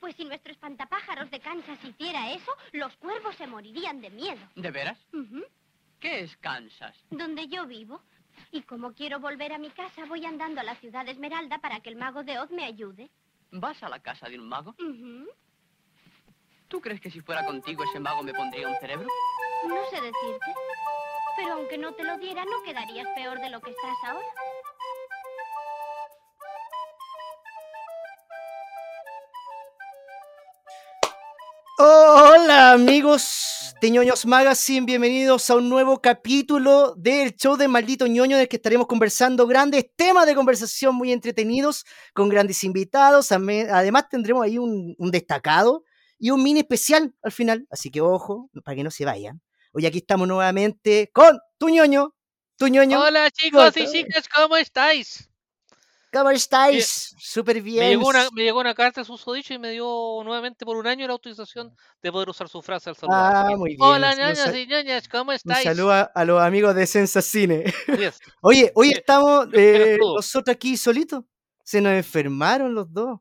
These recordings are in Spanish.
Pues si nuestro espantapájaros de Kansas hiciera eso, los cuervos se morirían de miedo. ¿De veras? ¿Qué es Kansas? Donde yo vivo. Y como quiero volver a mi casa, voy andando a la ciudad de Esmeralda para que el mago de Oz me ayude. ¿Vas a la casa de un mago? ¿Tú crees que si fuera contigo ese mago me pondría un cerebro? No sé decirte. Pero aunque no te lo diera, no quedarías peor de lo que estás ahora. Hola amigos de ñoños Magazine, bienvenidos a un nuevo capítulo del show de Maldito ñoño en el que estaremos conversando grandes temas de conversación muy entretenidos con grandes invitados. Además tendremos ahí un, un destacado y un mini especial al final, así que ojo, para que no se vayan. Hoy aquí estamos nuevamente con tu ñoño, tu ñoño. Hola chicos y chicas, ¿cómo estáis? ¿Cómo estáis? Súper bien. Me llegó, una, me llegó una carta de susodicho y me dio nuevamente por un año la autorización de poder usar su frase al saludar. Ah, muy bien, Hola sal- y ñañas, ¿cómo Un estáis? saludo a, los amigos de Sensacine. Yes. Oye, hoy estamos eh, nosotros aquí solitos. Se nos enfermaron los dos.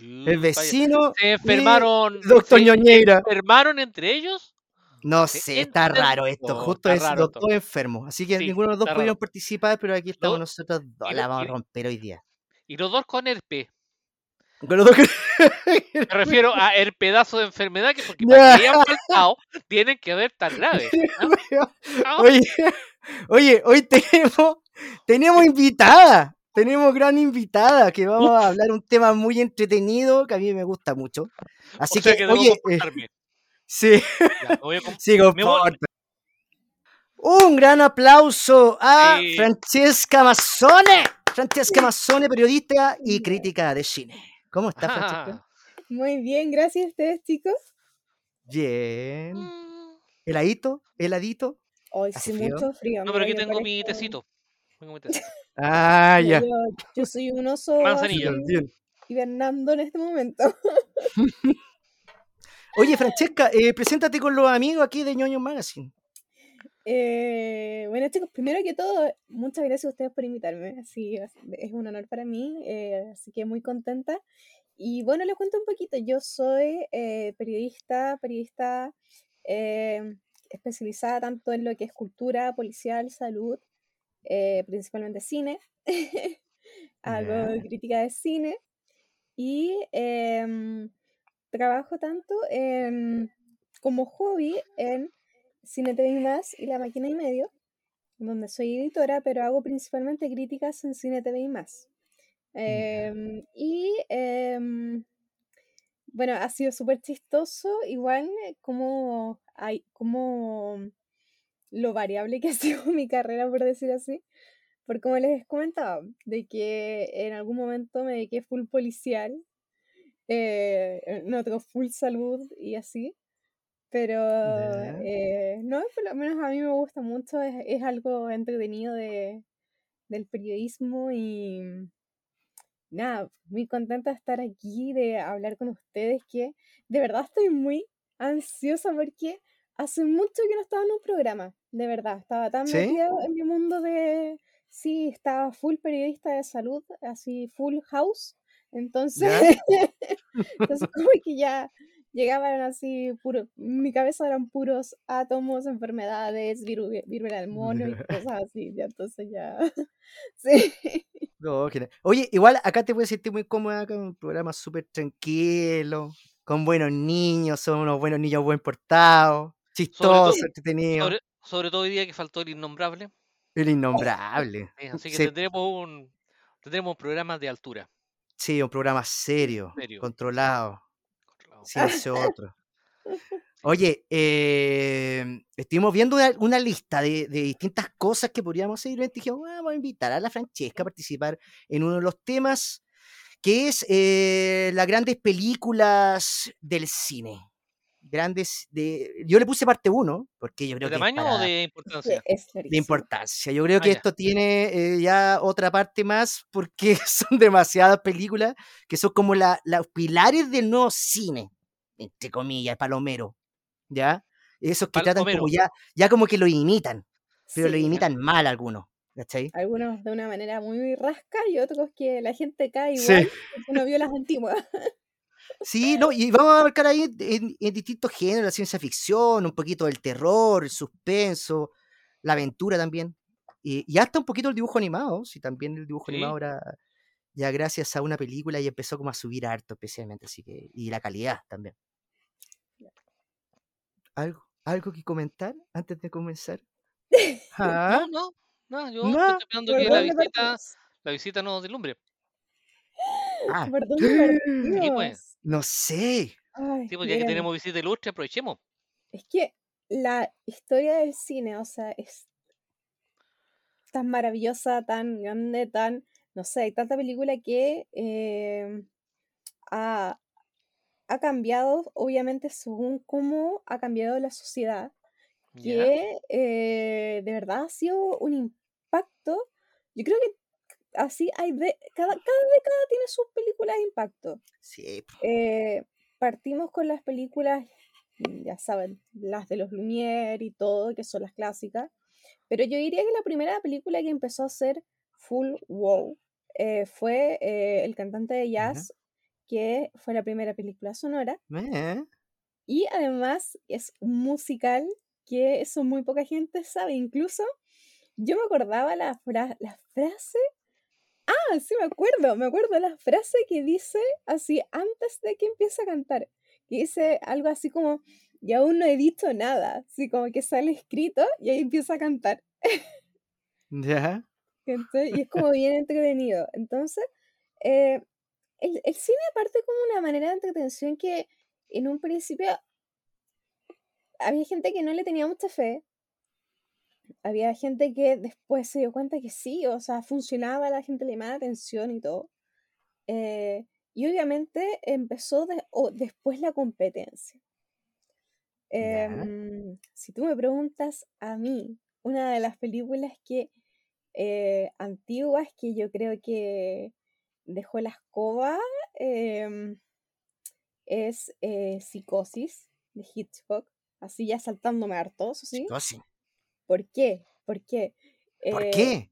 El vecino. Se enfermaron. y Doctor se Ñoñeira. enfermaron entre ellos? No sé, está raro esto. Justo es raro los dos enfermos. Así que Sí, ninguno de los dos pudieron raro. participar, pero aquí estamos nosotros dos. La vamos a romper hoy día. Y los dos con herpes. Con los dos que- Me refiero a el pedazo de enfermedad que porque para que hayan faltado tienen que haber tan grave. ¿no? ¿No? Oye, oye, hoy tenemos, tenemos invitada. Tenemos gran invitada que vamos a hablar un tema muy entretenido que a mí me gusta mucho. Así o sea que, oye, eh. Sí. Ya, voy- comporta. Un gran aplauso a Sí. Francesca Mazzone. Francesca Mazzone, periodista y crítica de cine. ¿Cómo está, Francesca? Muy bien, gracias a ustedes, chicos. Bien. Mm. ¿Heladito? ¿Heladito? Hoy ¿Hace sí, frío? mucho frío. No, pero aquí yo tengo mi tecito. Tengo mi tecito. Ah, ya. Yo, yo soy un oso Manzanilla. hibernando en este momento. Oye, Francesca, eh, preséntate con los amigos aquí de ñoño Magazine. Eh, bueno, chicos, primero que todo, muchas gracias a ustedes por invitarme. Así es un honor para mí, eh, así que muy contenta. Y bueno, les cuento un poquito. Yo soy eh, periodista, periodista eh, especializada tanto en lo que es cultura, policial, salud, principalmente cine. Hago Ya. crítica de cine y em, trabajo tanto en, como hobby en Cine TV y más y La Máquina y Medio, donde soy editora, pero hago principalmente críticas en Cine TV y más. Em, y em, bueno, ha sido súper chistoso, igual eh, como, hay, como lo variable que ha sido mi carrera, por decir así. Por como les comentaba, de que en algún momento me dediqué full policial, eh, en otro full salud y así. Pero eh, no, por lo menos a mí me gusta mucho, es, es algo entretenido de, del periodismo y nada, muy contenta de estar aquí, de hablar con ustedes, que de verdad estoy muy ansiosa porque hace mucho que no estaba en un programa, de verdad, estaba tan ¿Sí? metida en mi mundo de, sí, estaba full periodista de salud, así full house, entonces, entonces como que ya llegaban así, puro, mi cabeza eran puros átomos, enfermedades, viru- viruela del mono y cosas así, ya entonces ya, sí. No. Oye, igual acá te puedes sentir muy cómoda con un programa súper tranquilo, con buenos niños, son unos buenos niños buen portados, chistosos, entretenidos. Sobre, sobre todo hoy día que faltó el innombrable. El innombrable. así que Sí, tendremos un tendremos programas de altura. Sí, un programa serio, Serio. controlado, controlado. silencio otro. Oye, eh, estuvimos viendo una, una lista de, de distintas cosas que podríamos hacer y dijimos, "Ah, vamos a invitar a la Francesca a participar en uno de los temas, que es eh, las grandes películas del cine. Grandes de. Yo le puse parte 1, porque yo creo ¿De que tamaño o para- de que importancia? es de importancia. Yo creo Ah, que ya. esto tiene eh, ya otra parte más porque son demasiadas películas que son como la- los pilares del nuevo cine, entre comillas, palomero, ¿ya? Esos que tratan como Palomero. ya, ya como que lo imitan, pero lo Sí, imitan mal algunos, ¿cachai? algunos de una manera muy rasca y otros que la gente cae Sí. igual porque no vio las antiguas. Sí, no, y vamos a abarcar ahí en, en distintos géneros, la ciencia ficción, un poquito del terror, el suspenso, la aventura también. Y, y hasta un poquito el dibujo animado, si también el dibujo Sí. animado era ya gracias a una película y empezó como a subir harto especialmente, así que, y la calidad también. ¿Algo, algo que comentar antes de comenzar? ¿Ah? No, no, no, yo No, estoy esperando ¿Por que la visita, la visita nos deslumbre. Ah, ¿Por dónde Sí, pues. No sé. Ay, Sí, pues ya que tenemos visita ilustre, aprovechemos. Es que la historia del cine, o sea, es tan maravillosa, tan grande, tan, no sé, hay tanta película que eh, ha, ha cambiado, obviamente, según cómo ha cambiado la sociedad, que eh, de verdad ha sido un impacto. Yo creo que así hay de, cada, cada década tiene sus películas de impacto. Sí, Eh, partimos con las películas, mm, ya saben, las de los Lumière y todo, que son las clásicas. Pero yo diría que la primera película que empezó a ser full wow eh, fue eh, El cantante de jazz, que fue la primera película sonora. Y además es un musical que eso muy poca gente sabe. Incluso yo me acordaba la, fra- la frase. Ah, sí, me acuerdo. Me acuerdo la frase que dice así antes de que empiece a cantar. Que dice algo así como, y aún no he dicho nada. Así como que sale escrito y ahí empieza a cantar. ya. ¿cachai? Y es como bien entretenido. Entonces, eh, el, el cine parte como una manera de entretención que en un principio había gente que no le tenía mucha fe. Había gente que después se dio cuenta que sí, o sea, funcionaba, la gente le llamaba atención y todo. Eh, y obviamente empezó de- después la competencia. Em, si tú me preguntas a mí, una de las películas que eh, antiguas que yo creo que dejó la escoba em, es eh, Psicosis de Hitchcock, así ya saltándome hartos, ¿sí? Sí. ¿Por qué? ¿Por qué? ¿Por Eh, qué?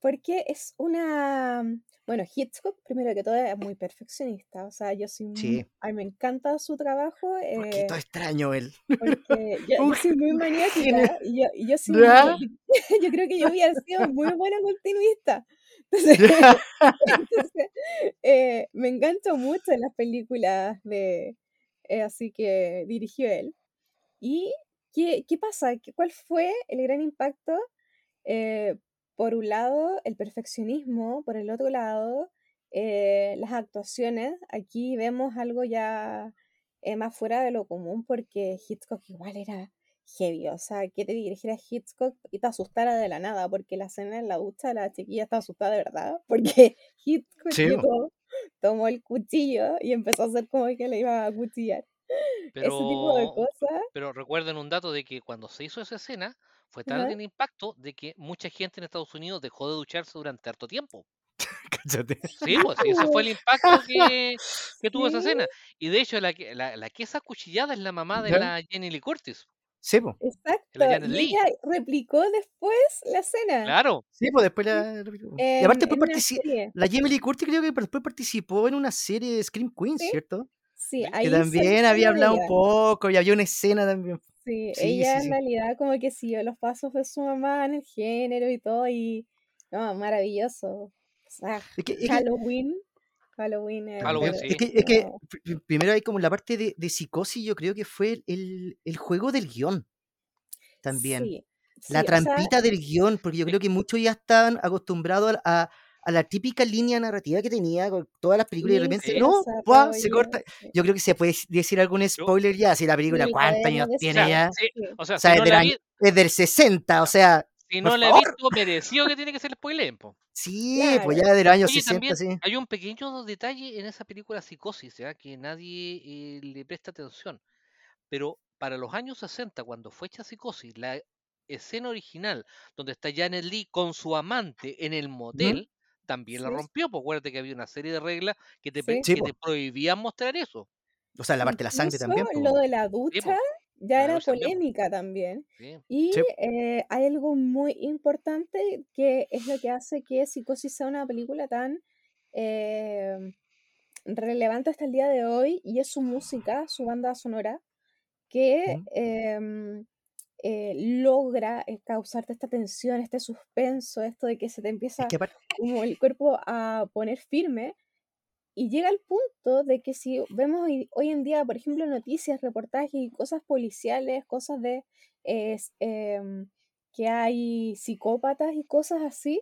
porque es una... Bueno, Hitchcock, primero que todo, es muy perfeccionista. O sea, yo soy... Sí. A mí me encanta su trabajo. ¿Por eh, todo extraño él? porque yo, yo soy muy maniática. Y yo, yo soy muy- yo creo que yo hubiera sido muy buena continuista. Entonces, entonces, eh, me engancho mucho en las películas de... eh, así que dirigió él. ¿Y qué, qué pasa? ¿Qué- ¿Cuál fue el gran impacto? Eh, por un lado, el perfeccionismo, por el otro lado, eh, las actuaciones. Aquí vemos algo ya eh, más fuera de lo común porque Hitchcock igual era heavy, o sea, que te dirigiera Hitchcock y te asustara de la nada, porque la escena en la ducha la chiquilla está asustada de verdad, porque Hitchcock Sí, tomó el cuchillo y empezó a hacer como que le iba a cuchillar. Ese tipo de Pero, cosas. pero recuerden un dato de que cuando se hizo esa escena, fue tal Ajá. el impacto de que mucha gente en Estados Unidos dejó de ducharse durante harto tiempo. Cállate. Sí, pues ese fue el impacto que, que tuvo esa escena. Y de hecho, la la, la que es acuchillada es la mamá de la Jenny Lee Curtis, Sí, po. de la exacto. Janet Y Lee. ella replicó después la escena Claro, Sí, pues después la. Y en, aparte después participó. La Jamie Lee Curtis creo que después participó en una serie de Scream Queen, Sí, ¿cierto? Sí. Que también había hablado un poco y había una escena también. Sí, Sí, ella sí, en sí. realidad como que siguió los pasos de su mamá en el género y todo y no, maravilloso. O sea, Es que, es que Halloween, Halloween es, Halloween, sí. es que, es que primero hay como la parte de, de psicosis, yo creo que fue el, el juego del guion también. sí, La sí, o sea, trampita del guion, porque yo creo que muchos ya estaban acostumbrados a, a- a la típica línea narrativa que tenía con todas las películas y de repente, no, ¡pua! se corta. Yo creo que se puede decir algún spoiler ya, si la película cuántos años tiene sea, ya. sí, o sea, O si sea, es no del, año, vi, es del 60, o sea, si no la he visto, mereció que tiene que ser spoiler. po. Sí, pues ya del año Oye, 60, también sí. hay un pequeño detalle en esa película Psicosis, ¿ya? que nadie eh, le presta atención. Pero para los años 60, cuando fue hecha Psicosis, la escena original donde está Janet Lee con su amante en el motel, también la rompió. Pues acuérdate que había una serie de reglas que te, sí. pe- Sí, que te prohibían mostrar eso. O sea, la parte de la sangre también, lo de la Sí, ducha pues, ya la era también. polémica también. Sí. Y Sí. eh, hay algo muy importante que es lo que hace que Psicosis sea una película tan eh, relevante hasta el día de hoy y es su música, su banda sonora, que. Eh, logra eh, causarte esta tensión, este suspenso, esto de que se te Es empieza que aparte, como el cuerpo a poner firme y llega al punto de que si vemos hoy, en día, por ejemplo, noticias, reportajes y cosas policiales, cosas de eh, em, que hay psicópatas y cosas así,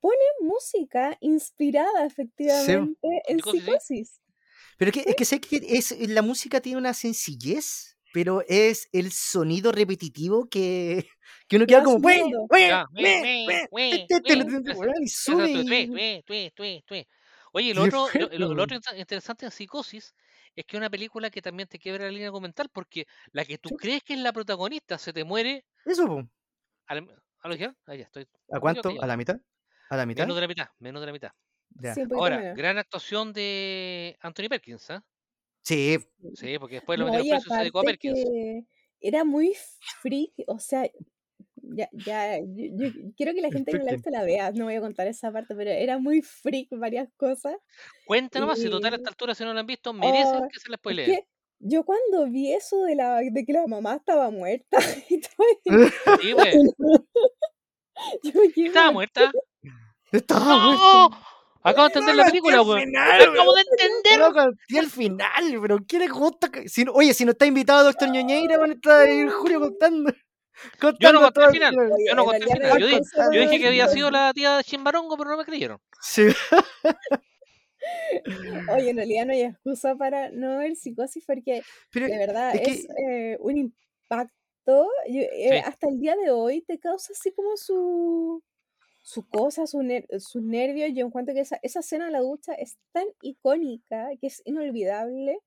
ponen música inspirada sí, efectivamente en Psicosis, pero es que, es que sé que es, la música tiene una sencillez, pero es el sonido repetitivo que, que uno Que queda como, y sube. Oye, lo otro, lo, lo- otro inter- interesante en Psicosis es que es una película que también te quiebra la línea argumental porque la que tú Chucha, crees que es la protagonista se te muere Eso, po. a la, ¿a lo que? Ah, ya estoy. ¿A cuánto? ¿A la mitad? ¿A la mitad? Menos de la mitad, menos de la mitad. Ya. Sí, Ahora, gran actuación de Anthony Perkins, ¿ah? Sí, Sí, porque después lo metieron y preso y a Perkins. era muy freak, o sea, ya, ya, yo, yo quiero que la gente que no la ha visto la vea, no voy a contar esa parte, pero era muy freak varias cosas. Cuenta nomás, si total a Y, esta altura si no la han visto, merecen oh, que se la es spoileen. que yo cuando vi eso de la de que la mamá estaba muerta y todo, Sí, pues. llego Estaba muerta. Estaba. ¡No! Acabo de entender No la película, weón. final, ¡La acabo de entender! No conté al final, pero ¿qué le gusta? Si, oye, si no está invitado Doctor Ñoñeira, van a estar ahí Julio contando, Yo no conté el el final. Yo no conté el final. Yo, dije que había sido la tía de Chimbarongo, pero no me creyeron. Sí. Oye, en realidad no hay excusa para no ver psicosis porque Pero de verdad es es que, eh, un impacto. yo- eh, Sí. hasta el día de hoy te causa así como su, su cosa, su ner- sus nervios. Yo encuentro que esa, esa escena de la ducha es tan icónica que es inolvidable.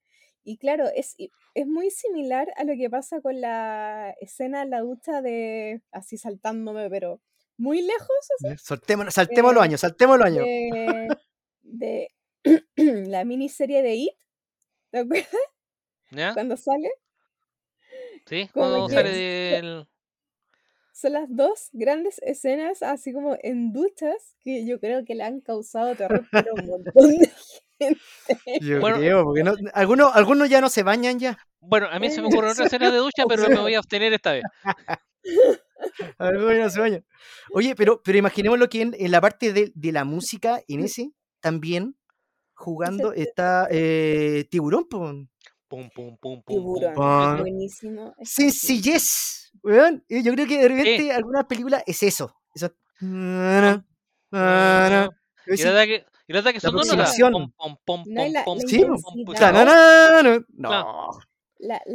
Y claro, es, es muy similar a lo que pasa con la escena en la ducha de, así saltándome, pero muy lejos, así, saltemos, saltemos los eh, años, saltemos los años. de, de la miniserie de It, ¿te acuerdas? ¿Ya? Cuando sale. Sí, cuando sale del. Son las dos grandes escenas, así como en duchas, que yo creo que le han causado terror para un montón de gente. Yo Bueno, creo, porque no, algunos, algunos ya no se bañan ya. bueno, a mí se me ocurren otras escenas de ducha, pero me voy a abstener esta vez. Algunos ya no se bañan. Oye, pero, pero imaginemos lo que en, en la parte de, de la música, en ese, también jugando está eh, Tiburón. Pum, pum, pum, pum, pum, tiburón, pum. Ah. buenísimo. Sencillez, weón. Y Yo creo que de Sí. repente algunas películas es eso. eso. Ah, Es Y la verdad que, y la verdad que son No, la, pum, la Sí, pum, po. pum, pum,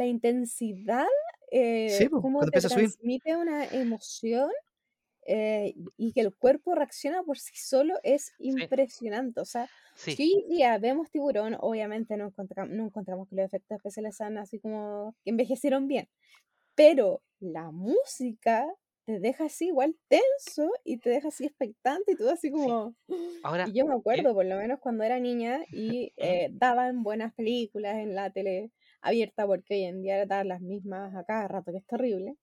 intensidad, Sí, eh, po, cómo te a transmite una emoción eh, y que el cuerpo reacciona por sí solo es impresionante. O sea, Sí. si hoy día vemos tiburón, obviamente no encontramos, no encontramos que los efectos especiales sean así como que envejecieron bien. Pero la música te deja así igual tenso y te deja así expectante y todo así como... Ahora, Y yo me eh, acuerdo, por lo menos cuando era niña, y eh, daban buenas películas en la tele abierta, porque hoy en día dan las mismas a cada rato, que es terrible.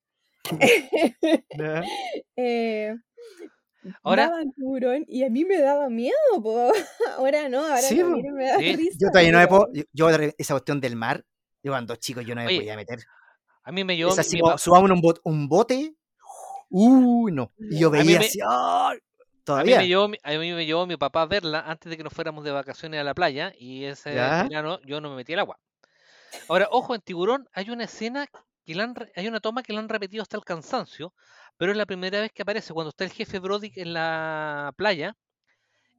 Ya. Eh, Ahora- daban tiburón y a mí me daba miedo, po. Ahora no, ahora Sí, me da Sí. risa. Yo todavía no me puedo. Yo, esa cuestión del mar, yo cuando chico yo no me Oye, podía meter. a mí me llevó Es mi- así mi como subamos un, bot- un bote. Uy, no. Y yo No. A mí veía me- así. ¡ay! A mí, Todavía. me llevó, a mí me llevó mi papá a verla antes de que nos fuéramos de vacaciones a la playa y ese Ya. verano yo no me metí al agua. Ahora, ojo, en Tiburón hay una escena que la han hay una toma que la han repetido hasta el cansancio, pero es la primera vez que aparece cuando está el jefe Brody en la playa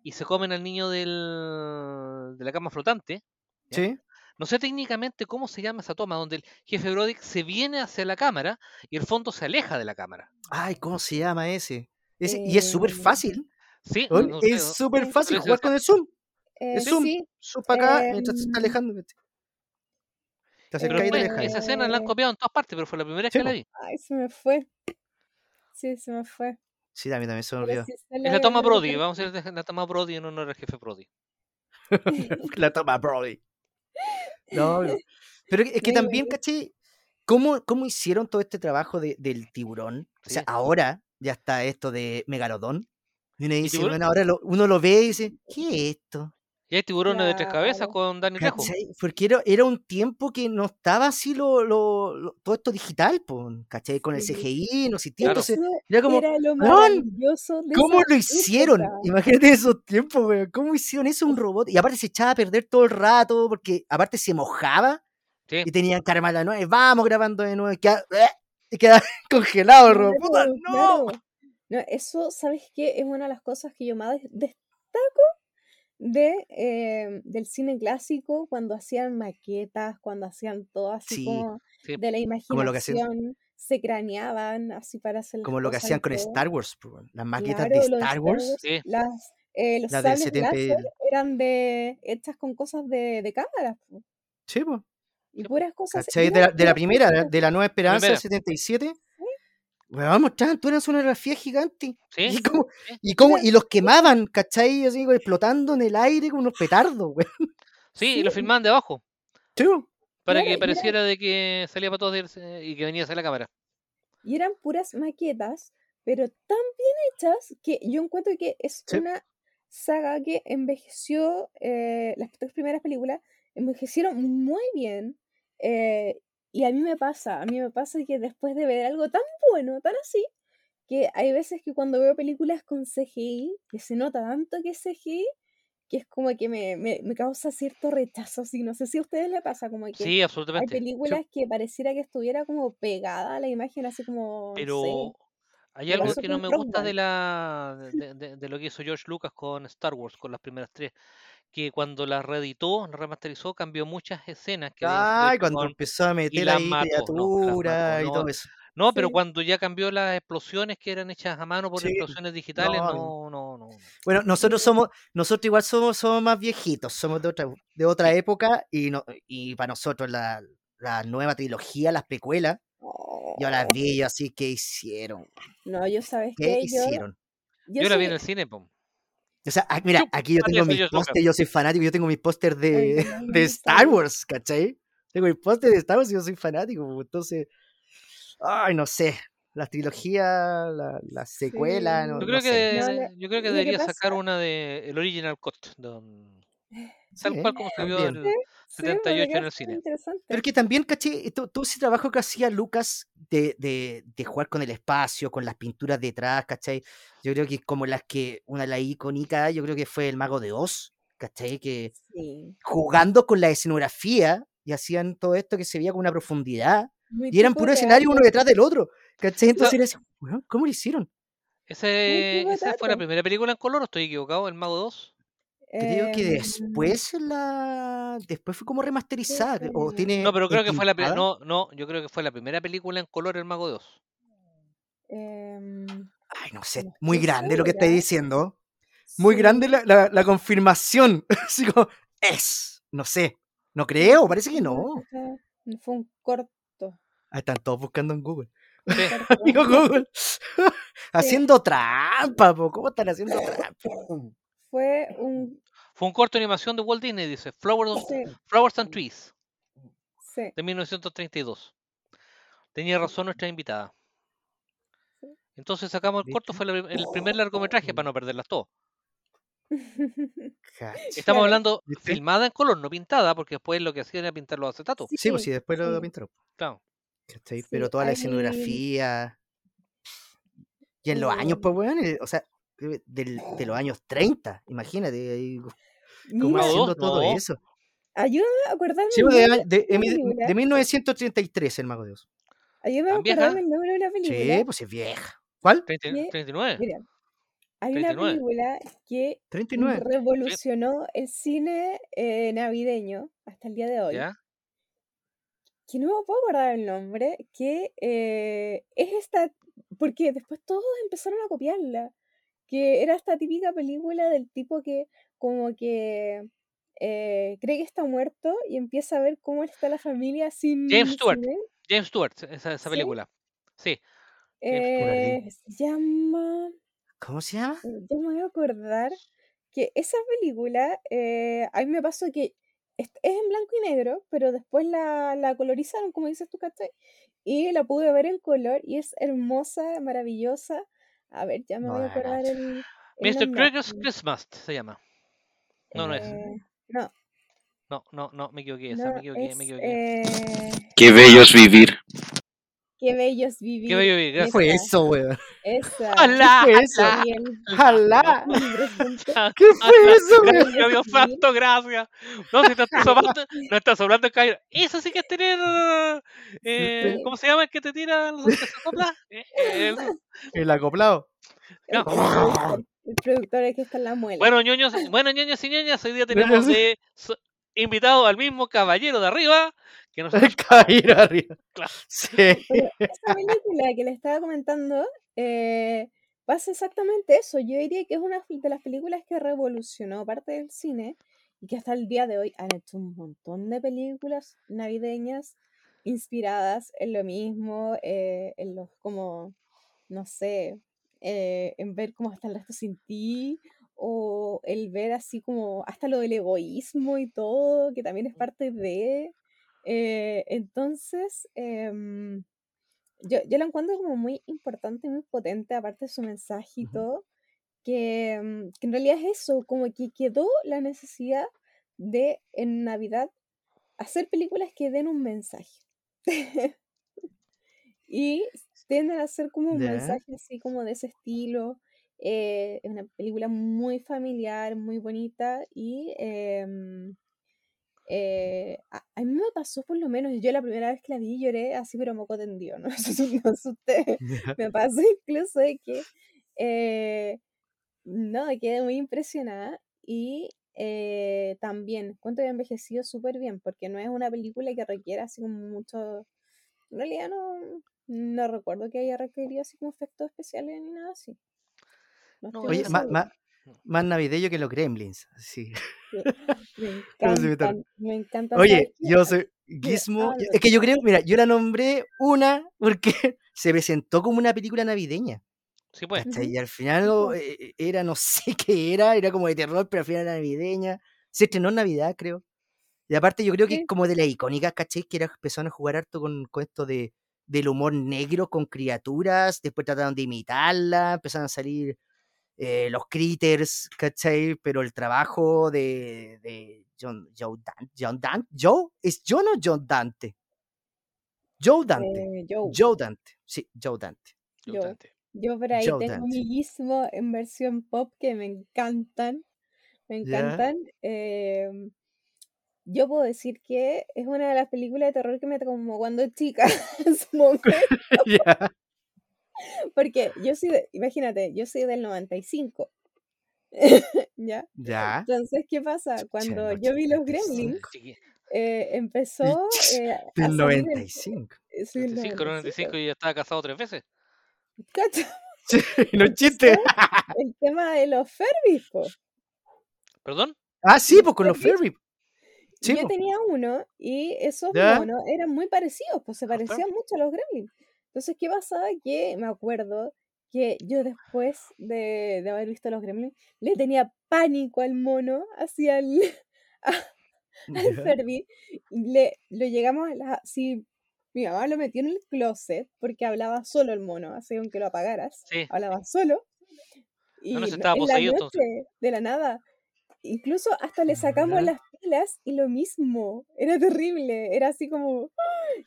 y se comen al niño del, de la cama flotante. ¿ya? Sí. No sé técnicamente cómo se llama esa toma, donde el jefe Brody se viene hacia la cámara y el fondo se aleja de la cámara. Ay, ¿cómo se llama ese? Ese- y es súper Eh, fácil. Sí, no es súper fácil jugar con el zoom. Eh, Es zoom. sí, Zoom para acá, Em, mientras se está alejando. Esa escena la han copiado en todas partes, pero fue la primera vez Sí, que la vi. Ay, se me fue. Sí, se me fue. Sí, a mí también se me olvidó. Es la toma Brody, que- vamos a hacer la toma Brody en honor al jefe Brody. la toma Brody. No, no. Pero es que también, caché, ¿cómo, cómo hicieron todo este trabajo de- del tiburón? O sea, Sí. ahora ya está esto de Megalodón. Y uno dice, bueno, ahora lo- uno lo ve y dice, ¿qué es esto? Y hay tiburones de tres cabezas con Danny Trejo. Porque era, era un tiempo que no estaba así lo, lo- lo- todo esto digital, po, ¿cachai? Con el. CGI, no existía. Claro. Entonces, era como, era lo "Weón, maravilloso de ¿cómo lo hicieron? época. Imagínate esos tiempos, weón. ¿Cómo hicieron eso un robot? Y aparte se echaba a perder todo el rato, porque aparte se mojaba Sí. y tenían que armar la nueva. Vamos grabando de nuevo. Y queda- y queda congelado el robot. ¡Puta, Claro, ¡No! claro. No, eso, ¿sabes qué? Es una de las cosas que yo más des- destaco de, eh, del cine clásico, cuando hacían maquetas, cuando hacían todo así Sí, como sí. de la Como lo que hacían- imaginación, se craneaban así para hacer Como lo que hacían con todo. Star Wars, weón. Las maquetas Claro, de lo de Star Wars. Sí. las, eh, los Las del sables 70 y- láser eran de, hechas con cosas de, de cámara, po, Sí, po. y po. puras cosas. De la, de la primera, de, la Nueva Esperanza del Primera. 77. Weón, mostraban toda una sonografía gigante. Sí. Y, como, y, como, y los quemaban, ¿cachai? Así explotando en el aire como unos petardos, weón. Sí, y Sí. lo filmaban de abajo. Sí. Para Claro, que era- pareciera de que salía para todos y que venía hacia la cámara. Y eran puras maquetas, pero tan bien hechas que yo encuentro que es Sí. una saga que envejeció, eh, las tres primeras películas envejecieron muy bien. eh, y a mí me pasa, a mí me pasa que después de ver algo tan bueno, tan así, que hay veces que cuando veo películas con CGI, que se nota tanto que es CGI, que es como que me, me, me causa cierto rechazo, así, no sé si a ustedes les pasa, como que Sí, hay absolutamente. películas que pareciera que estuviera como pegada a la imagen, así como, no sé, Pero hay algo que no me gusta de la de, de- de lo que hizo George Lucas con Star Wars, con las primeras tres, que cuando las reeditó, las remasterizó, cambió muchas escenas que Ay, hechas cuando con... empezó a meter las ahí mató, no, mató, y no. todo eso. No, pero Sí. cuando ya cambió las explosiones que eran hechas a mano por Sí, explosiones digitales, no, no, no, no. Bueno, nosotros somos, nosotros igual somos, somos más viejitos, somos de otra, de otra época y no, y para nosotros la, la nueva trilogía, las precuelas, yo las Oh, vi y así que hicieron, no, yo sabes ¿qué qué, yo, hicieron? yo Yo la vi en el cine, pum. O sea, ah, mira, aquí yo tengo mis Lucas. pósters, yo soy fanático, yo tengo mis pósters Ay, de, no de Star. Wars, ¿cachai? Tengo mis pósters de Star Wars y yo soy fanático, pues, entonces, ay, no sé, la trilogía, la, la secuela, no. Yo no creo sé. que No, lo, yo creo que debería sacar una de el original cut, don- tal Sí, cual como se vio el sí, me 78 en el cine. Pero que también, caché, todo, todo ese trabajo que hacía Lucas de, de, de jugar con el espacio, con las pinturas detrás, ¿cachai? Yo creo que como las que, una de las icónicas, yo creo que fue el Mago de Oz, ¿cachai? Que Sí, jugando con la escenografía y hacían todo esto que se veía con una profundidad muy y eran puro escenario uno detrás del otro, ¿cachai? Entonces era así, "Weón, ¿cómo lo hicieron? ese, esa fue la primera película en color, ¿o estoy equivocado? ¿El Mago 2? Creo que Em, después la después fue como remasterizada, o tiene No, pero creo que fue la no, no, yo creo que fue la primera película en color El Mago 2. em, Ay, no sé, muy grande lo que estáis diciendo. Muy grande la, la- la confirmación. Así como, es. No sé. No creo, parece que no, fue un corto, Ahí están todos buscando en Google. Sí. Amigo Google. Sí, haciendo trampa, po. ¿Cómo están haciendo trampa? Fue un, Fue un corto de animación de Walt Disney, dice Flowers, sí, Flowers and Trees, sí, de 1932. Tenía razón nuestra invitada. sí. Entonces sacamos el corto, fue el primer largometraje para no perderlas todas. Estamos hablando filmada en color, no pintada, porque después lo que hacían era pintar los acetatos. Sí, pues sí, sí, después lo sí, pintaron. Claro. sí, Pero toda la escenografía. Y en los años, pues, weón, eh, o sea, del- de los años 30, imagínate, ahí, como mira, haciendo 2, todo no. eso. ayúdame a acordarme Sí, el pues, de, de, de de 1933, el Mago de Oz. ayúdame a acordarme el nombre de la Sí, película, pues es vieja. ¿Cuál? 30 que, 39. mira, hay una 39. película que 39. Sí, revolucionó el cine eh, navideño hasta el día de hoy, ¿ya? que no me puedo acordar el nombre, que eh, es esta, porque después todos empezaron a copiarla, que era esta típica película del tipo que como que eh, cree que está muerto y empieza a ver cómo está la familia sin, James Stewart. sin. James Stewart, esa, esa ¿Sí? película. Sí, Stewart. Eh, se llama, ¿Cómo se llama? yo me voy a acordar que esa película, eh, a mí me pasó que es, es en blanco y negro, pero después la, la colorizaron, como dices tú, ¿cachai? Y la pude ver en color y es hermosa, maravillosa. A ver, ya me No, voy a acordar no. el, el Mr. Gregor's Christmas se llama. No, no es. Eh, no, No, no, no, me equivoqué. esa, me equivoqué, es, me equivoqué. eh, Qué bello es vivir. Qué bello es vivir. Qué bello vivir, ¿Qué fue eso, weón? esa. ¡Hala! ¿Qué fue eso? hala, el. ¿Qué fue eso, weón? Gracias, Dios santo, gracias. No, si te estás soplando, no estás soplando el cabello. Eso sí que es tener. Eh, Sí. ¿Cómo se llama el que te tira los que se sopla? Eh, eh, El acoplado. El, No. productor, el productor es que está en la muela. Bueno, ñoños, bueno, ñoños y ñoñas, hoy día tenemos de invitado al mismo caballero de arriba que nos El caballero arriba. Claro. Sí. Pero esa película que le estaba comentando eh, pasa exactamente eso. Yo diría que es una de las películas que revolucionó parte del cine y que hasta el día de hoy han hecho un montón de películas navideñas inspiradas en lo mismo, eh, en los como, no sé, eh, en ver cómo hasta el resto sin ti o el ver así como hasta lo del egoísmo y todo, que también es parte de... eh, entonces, em, yo, yo la encuentro como muy importante, muy potente, aparte de su mensaje y todo, que, mm, que en realidad es eso, como que quedó la necesidad de en Navidad hacer películas que den un mensaje. y tienden a ser como un Ya. mensaje así como de ese estilo. eh, es una película muy familiar, muy bonita y em, eh, a, a mí me pasó por lo menos, yo la primera vez que la vi lloré así pero moco tendido, no no ustedes, me pasó incluso de que eh, no, quedé muy impresionada y eh, también cuento que ha envejecido súper bien porque no es una película que requiera así como mucho, en realidad no, no recuerdo que haya requerido así como efectos especiales ni nada así. No Oye, segura. Más navideño que los gremlins. Sí. Me encantan, me encantan. Oye, yo soy Gizmo. habla. Es que yo creo, mira, yo la nombré una porque se presentó como una película navideña. Sí, pues. Y al final oh, po. eh, era, no sé qué era, era como de terror, pero al final era navideña. Se estrenó en Navidad, creo. Y aparte yo creo que es como de las icónicas, ¿cachai? Que era, empezaron a jugar harto con, con esto de, del humor negro con criaturas, después trataron de imitarla, empezaron a salir eh, los critters, ¿cachai? Pero el trabajo de, de John, Joe Dante, John Dante, Joe, ¿es John o John Dante? Joe Dante, Eh, Joe, Joe Dante, sí, Joe Dante. Yo Yo. tanto. yo por ahí Joe tengo Dante. mi guismo en versión pop que me encantan, me encantan. em, yo puedo decir que es una de las películas de terror que me como cuando chica en su momento. porque yo soy, de- imagínate, yo soy del 95, ¿ya? Ya. Entonces, ¿qué pasa? Cuando yo vi los 85. Gremlins, eh, empezó eh, a Del salir el, 95. eh, sí, el 95, 95 y ya estaba casado tres veces. ¿Cacha? Sí, no chiste. El tema de los Furbies, po. ¿Perdón? Ah, sí, pues con los Furbies. Sí, yo po. tenía uno y esos monos eran muy parecidos, pues se parecían mucho a los gremlins. Entonces, ¿qué pasaba? Que me acuerdo que yo después de, de haber visto los gremlins, le tenía pánico al mono, hacia el, a- al. Furby. Le, lo llegamos a la... Sí, mi mamá lo metió en el closet porque hablaba solo el mono, así aunque lo apagaras, Sí. hablaba solo. Y no, estaba en la noche, de la nada. Incluso hasta le sacamos las pilas y lo mismo. Era terrible. Era así como.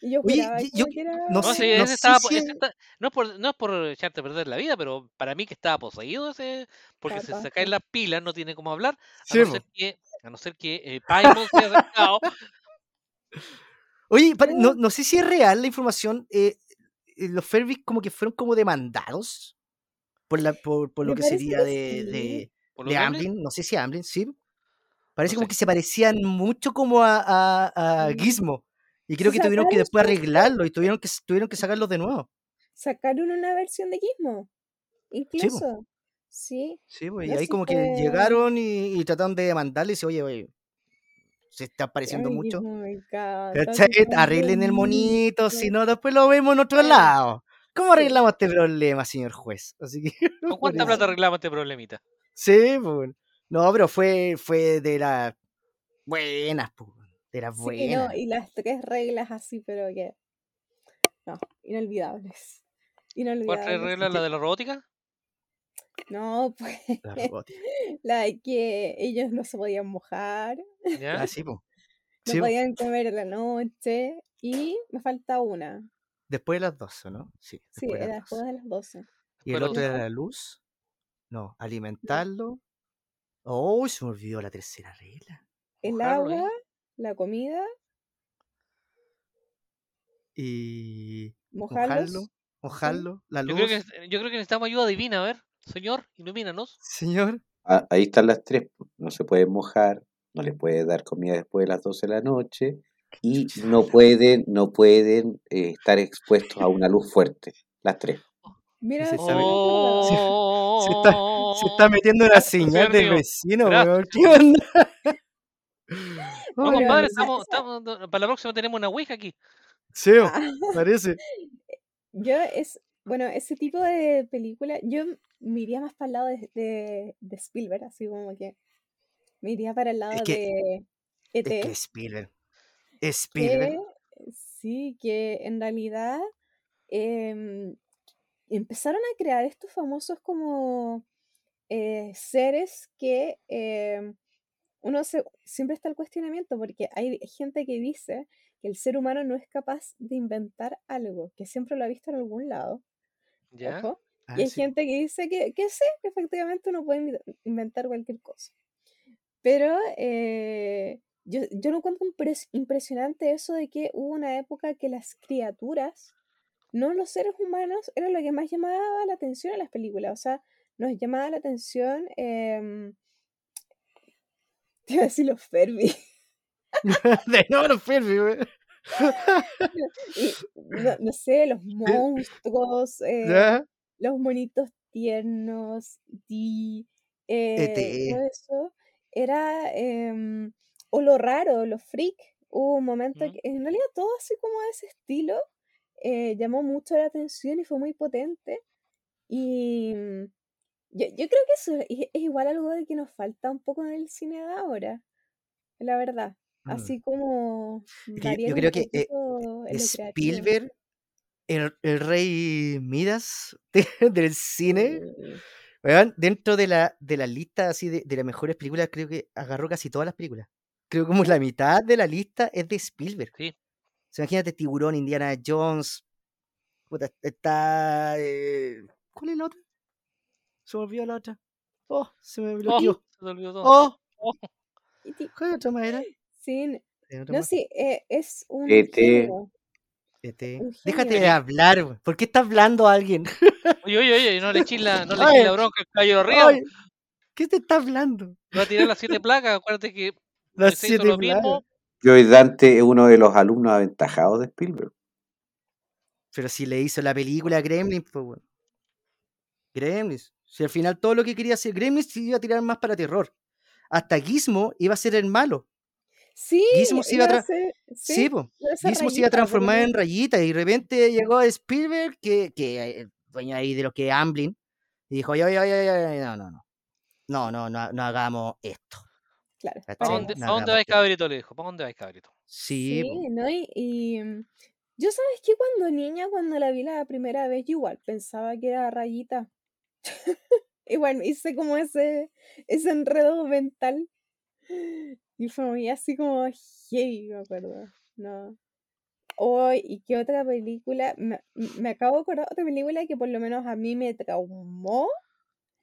Y yo Oye, yo que era. no No, sé- sé estaba, si está- no, es por, no es por echarte a perder la vida, pero para mí que estaba poseído ese, porque si Capaz, se caen po. las pilas no tiene cómo hablar, a Sí, no ser que, a no ser que eh, Paimon se haya acercado. Oye, no, no sé si es real la información. eh, eh, los Furby como que fueron como demandados por, la, por, por lo Me que sería que de, sí. de, ¿Por los de? Amblin. No sé si Amblin, sí. Parece No como sé. que se parecían mucho como a, a, a Mm. Gizmo. Y creo que tuvieron que después arreglarlo y tuvieron que, tuvieron que sacarlos de nuevo. Sacaron una versión de Gizmo. Incluso. Sí. Sí, pues, y ahí como que llegaron y, y trataron de demandarle y dice, oye, oye, se está apareciendo Ay, mucho. Arreglen el monito, si no, después lo vemos en otro lado. ¿Cómo arreglamos este problema, señor juez? Así que, ¿Con cuánta plata arreglamos este problemita? Sí, pues. No, pero fue, fue de las buenas, pues. De las Sí, buenas. no, y las tres reglas así, pero que. No, inolvidables. ¿Cuál tres Inolvidables. reglas? ¿La de la robótica? No, pues La robótica. la de que ellos no se podían mojar, ¿Ya? Ah, sí, po. no Sí, po. podían comer en la noche y me falta una. Después de las 12, ¿no? Sí, Sí, después de era las después 12. de las 12. Y el otro era la luz. No, alimentarlo. Oh, se me olvidó la tercera regla. El agua, la comida, Y mojarlos. mojarlo, mojarlo, la Yo luz. creo, que, yo creo que necesitamos ayuda divina, a ver. Señor, ilumínanos. Señor. Ah, ahí están las tres. No se pueden mojar, no les puede dar comida después de las 12 de la noche y no pueden, no pueden eh, estar expuestos a una luz fuerte. Las tres. Mira, se acordaba. se está, se está metiendo una señal mío, vecino, weón. ¿Qué onda? No, compadre, estamos, estamos- para la próxima tenemos una Ouija aquí. Sí, Ah, parece. yo es, bueno, ese tipo de película, yo me iría más para el lado de, de, de Spielberg, así como que me iría para el lado Es que, de es que Spielberg. Spielberg. que sí, que en realidad em, empezaron a crear estos famosos como eh, seres que em, uno se, siempre está el cuestionamiento porque hay gente que dice que el ser humano no es capaz de inventar algo, que siempre lo ha visto en algún lado, ¿Ya? ojo, Ah, y hay sí. gente que dice que, que sí, que efectivamente uno puede inventar cualquier cosa. Pero eh, yo, yo lo encuentro impres- impresionante eso de que hubo una época que las criaturas, no los seres humanos, era lo que más llamaba la atención en las películas. O sea, nos llamaba la atención, em, te iba a decir los Ferbi. de nuevo los Ferbi, weón. Y, no, no sé, los monstruos, eh, ¿Ya? los monitos tiernos, y eh, ET. todo eso, era, em, o lo raro, lo freak. Hubo un momento ¿Mm? que, en realidad todo así como de ese estilo, eh, llamó mucho la atención y fue muy potente. Y mm, yo, yo creo que eso es, es igual algo de que nos falta un poco en el cine de ahora, la verdad. Mm. Así como yo, creo que eh. Spielberg, el, el rey Midas de- del cine, dentro de la, de la lista así de, de las mejores películas, creo que agarró casi todas las películas. Creo que como la mitad de la lista es de Spielberg. Sí. O sea, imagínate Tiburón, Indiana Jones. puta, está. eh, ¿Cuál es la otra? Se me olvidó la otra. Oh, se me Oh, bloqueó. se te olvidó todo. Oh, Oh, Y ti- ¿cuál otra más era? Sí, otra no, más. sí, eh, es un genio. Este, un Déjate de hablar, güey. ¿por qué está hablando alguien? Oye, oye, oye, no le eches la, no le Ay. eches la bronca al caballo arriba. Ay, ¿Qué te está hablando? Va a tirar las siete placas. Acuérdate que Las se hizo siete lo mismo. Plagas. Joy Dante es uno de los alumnos aventajados de Spielberg. Pero si le hizo la película a Gremlins, pues, weón. Gremlins. Si al final todo lo que quería hacer Gremlins se iba a tirar más para terror. Hasta Gizmo iba a ser el malo. Sí, Gizmo se iba a ser- Sí, sí, pues. Gizmo se iba a transformar en rayita y de repente llegó Spielberg, que, que eh, dueño ahí de lo que es Amblin, y dijo, oye, oye, oye, oye, no, no, no. No, no, no, no hagamos esto. Claro. ¿Para dónde, dónde vais, cabrito? Le dijo. ¿Para dónde vais, cabrito? Sí. ¿no? Y, y, mm, yo sabes que cuando niña, cuando la vi la primera vez, yo igual pensaba que era rayita. Y bueno, hice como ese, ese enredo mental. Y fue muy así como heavy, me acuerdo. No. Oh, ¿y qué otra película? Me, me acabo de acordar otra película que por lo menos a mí me traumó,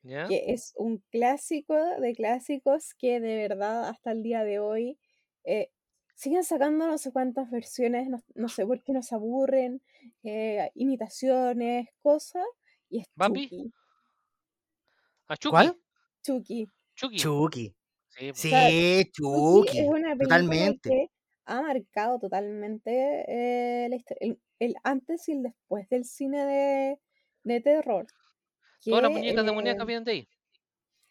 ¿Ya? que es un clásico de clásicos que de verdad hasta el día de hoy eh, siguen sacando no sé cuántas versiones, no, no sé por qué nos aburren, eh, imitaciones, cosas, y es ¿Bambi? Chucky. ¿A Chucky? ¿Cuál? Chucky. Chucky. Chucky. Sí, pues. Sí, sea, Chucky es una película Totalmente. que ha marcado totalmente eh, la histo- el, el antes y el después del cine de, de terror. Todas las muñecas de eh, muñecas vienen de ahí.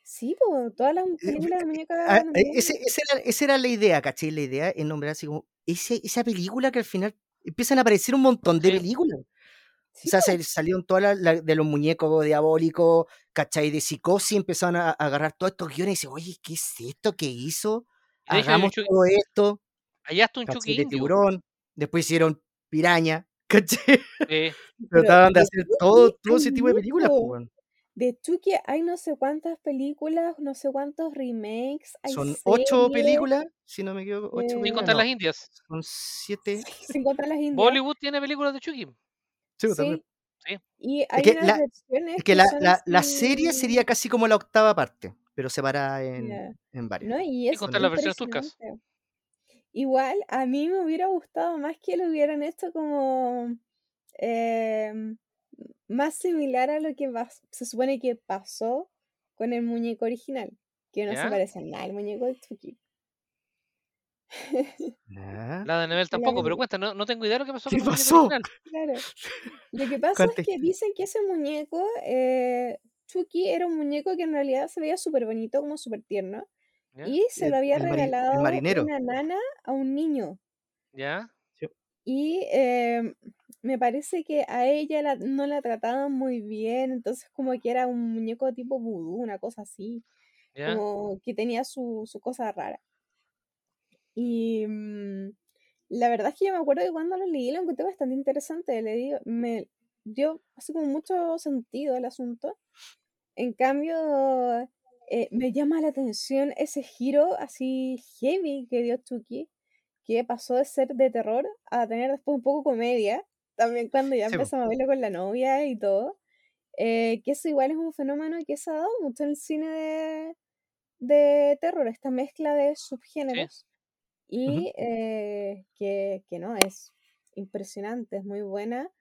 Sí, po, todas las películas de muñecas Ah, de eh, muñecas. ese- esa, era, esa era la idea, ¿cachai? La idea es nombrar así como ese- esa película que al final empiezan a aparecer un montón de Sí. películas. Sí, o sea, se- salieron todas las la- de los muñecos diabólicos, ¿cachai? De psicosis, empezaron a, a agarrar todos estos guiones y dicen, oye, ¿qué es esto que hizo? De hecho, Hagamos Chucky- todo esto, Allá está un De tiburón, después hicieron piraña, ¿cachai? Sí. Trataban de de hacer todo, todo ese tipo de películas, po, mucho. De Chucky hay no sé cuántas películas, no sé cuántos remakes, hay Son ocho películas, si no me equivoco. Ocho eh, Sin contar no, las indias. son siete. sin contar las indias. Bollywood tiene películas de Chucky. Sí, pues, también. Sí. Y hay que unas la- versiones Es que la, la, la serie sería casi como la octava parte, pero separada en, en varias. ¿no? Y Sin es contar las versiones turcas. Igual, a mí me hubiera gustado más que lo hubieran hecho como em, más similar a lo que se supone que pasó con el muñeco original, que no se parece a nada al muñeco de Chucky. Ya. La de tampoco, pero cuenta, no, no tengo idea de lo que pasó ¿Qué con el muñeco pasó? original. Claro. Lo que pasa es que dicen que ese muñeco, eh, Chucky era un muñeco que en realidad se veía súper bonito, como súper tierno, ¿Ya? y se El- lo había el mari- el regalado una nana a un niño. ¿Ya? Y em, me parece que a ella la- no la trataban muy bien, entonces como que era un muñeco tipo vudú, una cosa así, como que tenía su, su cosa rara. Y mm, la verdad es que yo me acuerdo que cuando lo leí lo encontré bastante interesante, le digo, me dio así como mucho sentido el asunto. En cambio, eh, me llama la atención ese giro así heavy que dio Chucky, que pasó de ser de terror a tener después un poco comedia, también cuando ya Sí, empezamos a verlo con la novia y todo. eh, que eso igual es un fenómeno que se ha dado mucho en el cine de, de terror, esta mezcla de subgéneros. Y eh, que, que no, es impresionante, es muy buena.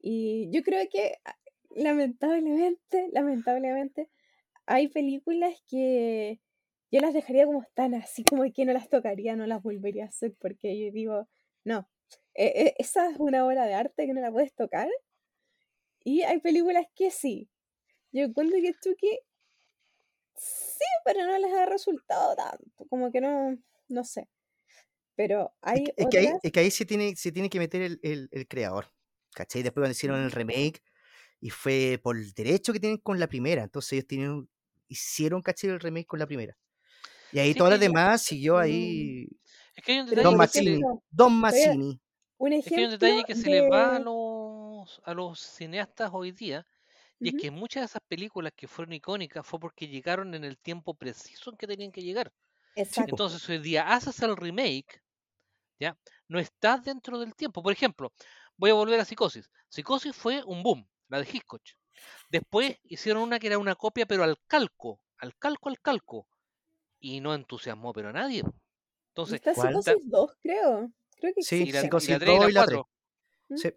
Y yo creo que ah, lamentablemente, lamentablemente, hay películas que yo las dejaría como están, así como que no las tocaría, no las volvería a hacer, porque yo digo, no, eh, eh, esa es una obra de arte que no la puedes tocar. Y hay películas que sí. Yo encuentro que Chucky sí, pero no les ha resultado tanto, como que no, no sé. Pero Es hay que, es que ahí, es que ahí se tiene, se tiene que meter el, el- el creador. ¿Cachai? Después cuando hicieron el remake, y fue por el derecho que tienen con la primera. Entonces ellos tienen, hicieron, ¿cachai? El remake con la primera. Y ahí Sí, todas las demás siguió Mm. ahí Es que hay un Don Mazzini. Don Mazzini. Un es que hay un detalle que se les va a los, a los cineastas hoy día, y es que muchas de esas películas que fueron icónicas fue porque llegaron en el tiempo preciso en que tenían que llegar. Exacto. Entonces hoy día haces el remake, ¿ya? No estás dentro del tiempo. Por ejemplo, voy a volver a Psicosis. Psicosis fue un boom, la de Hitchcock. Después hicieron una que era una copia, pero al calco, al calco, al calco. Y no entusiasmó, pero a nadie. Entonces. Psicosis 2, creo. Creo que Sí, y la, y Psicosis la 3 y 2 la y la 4, 3. Sí.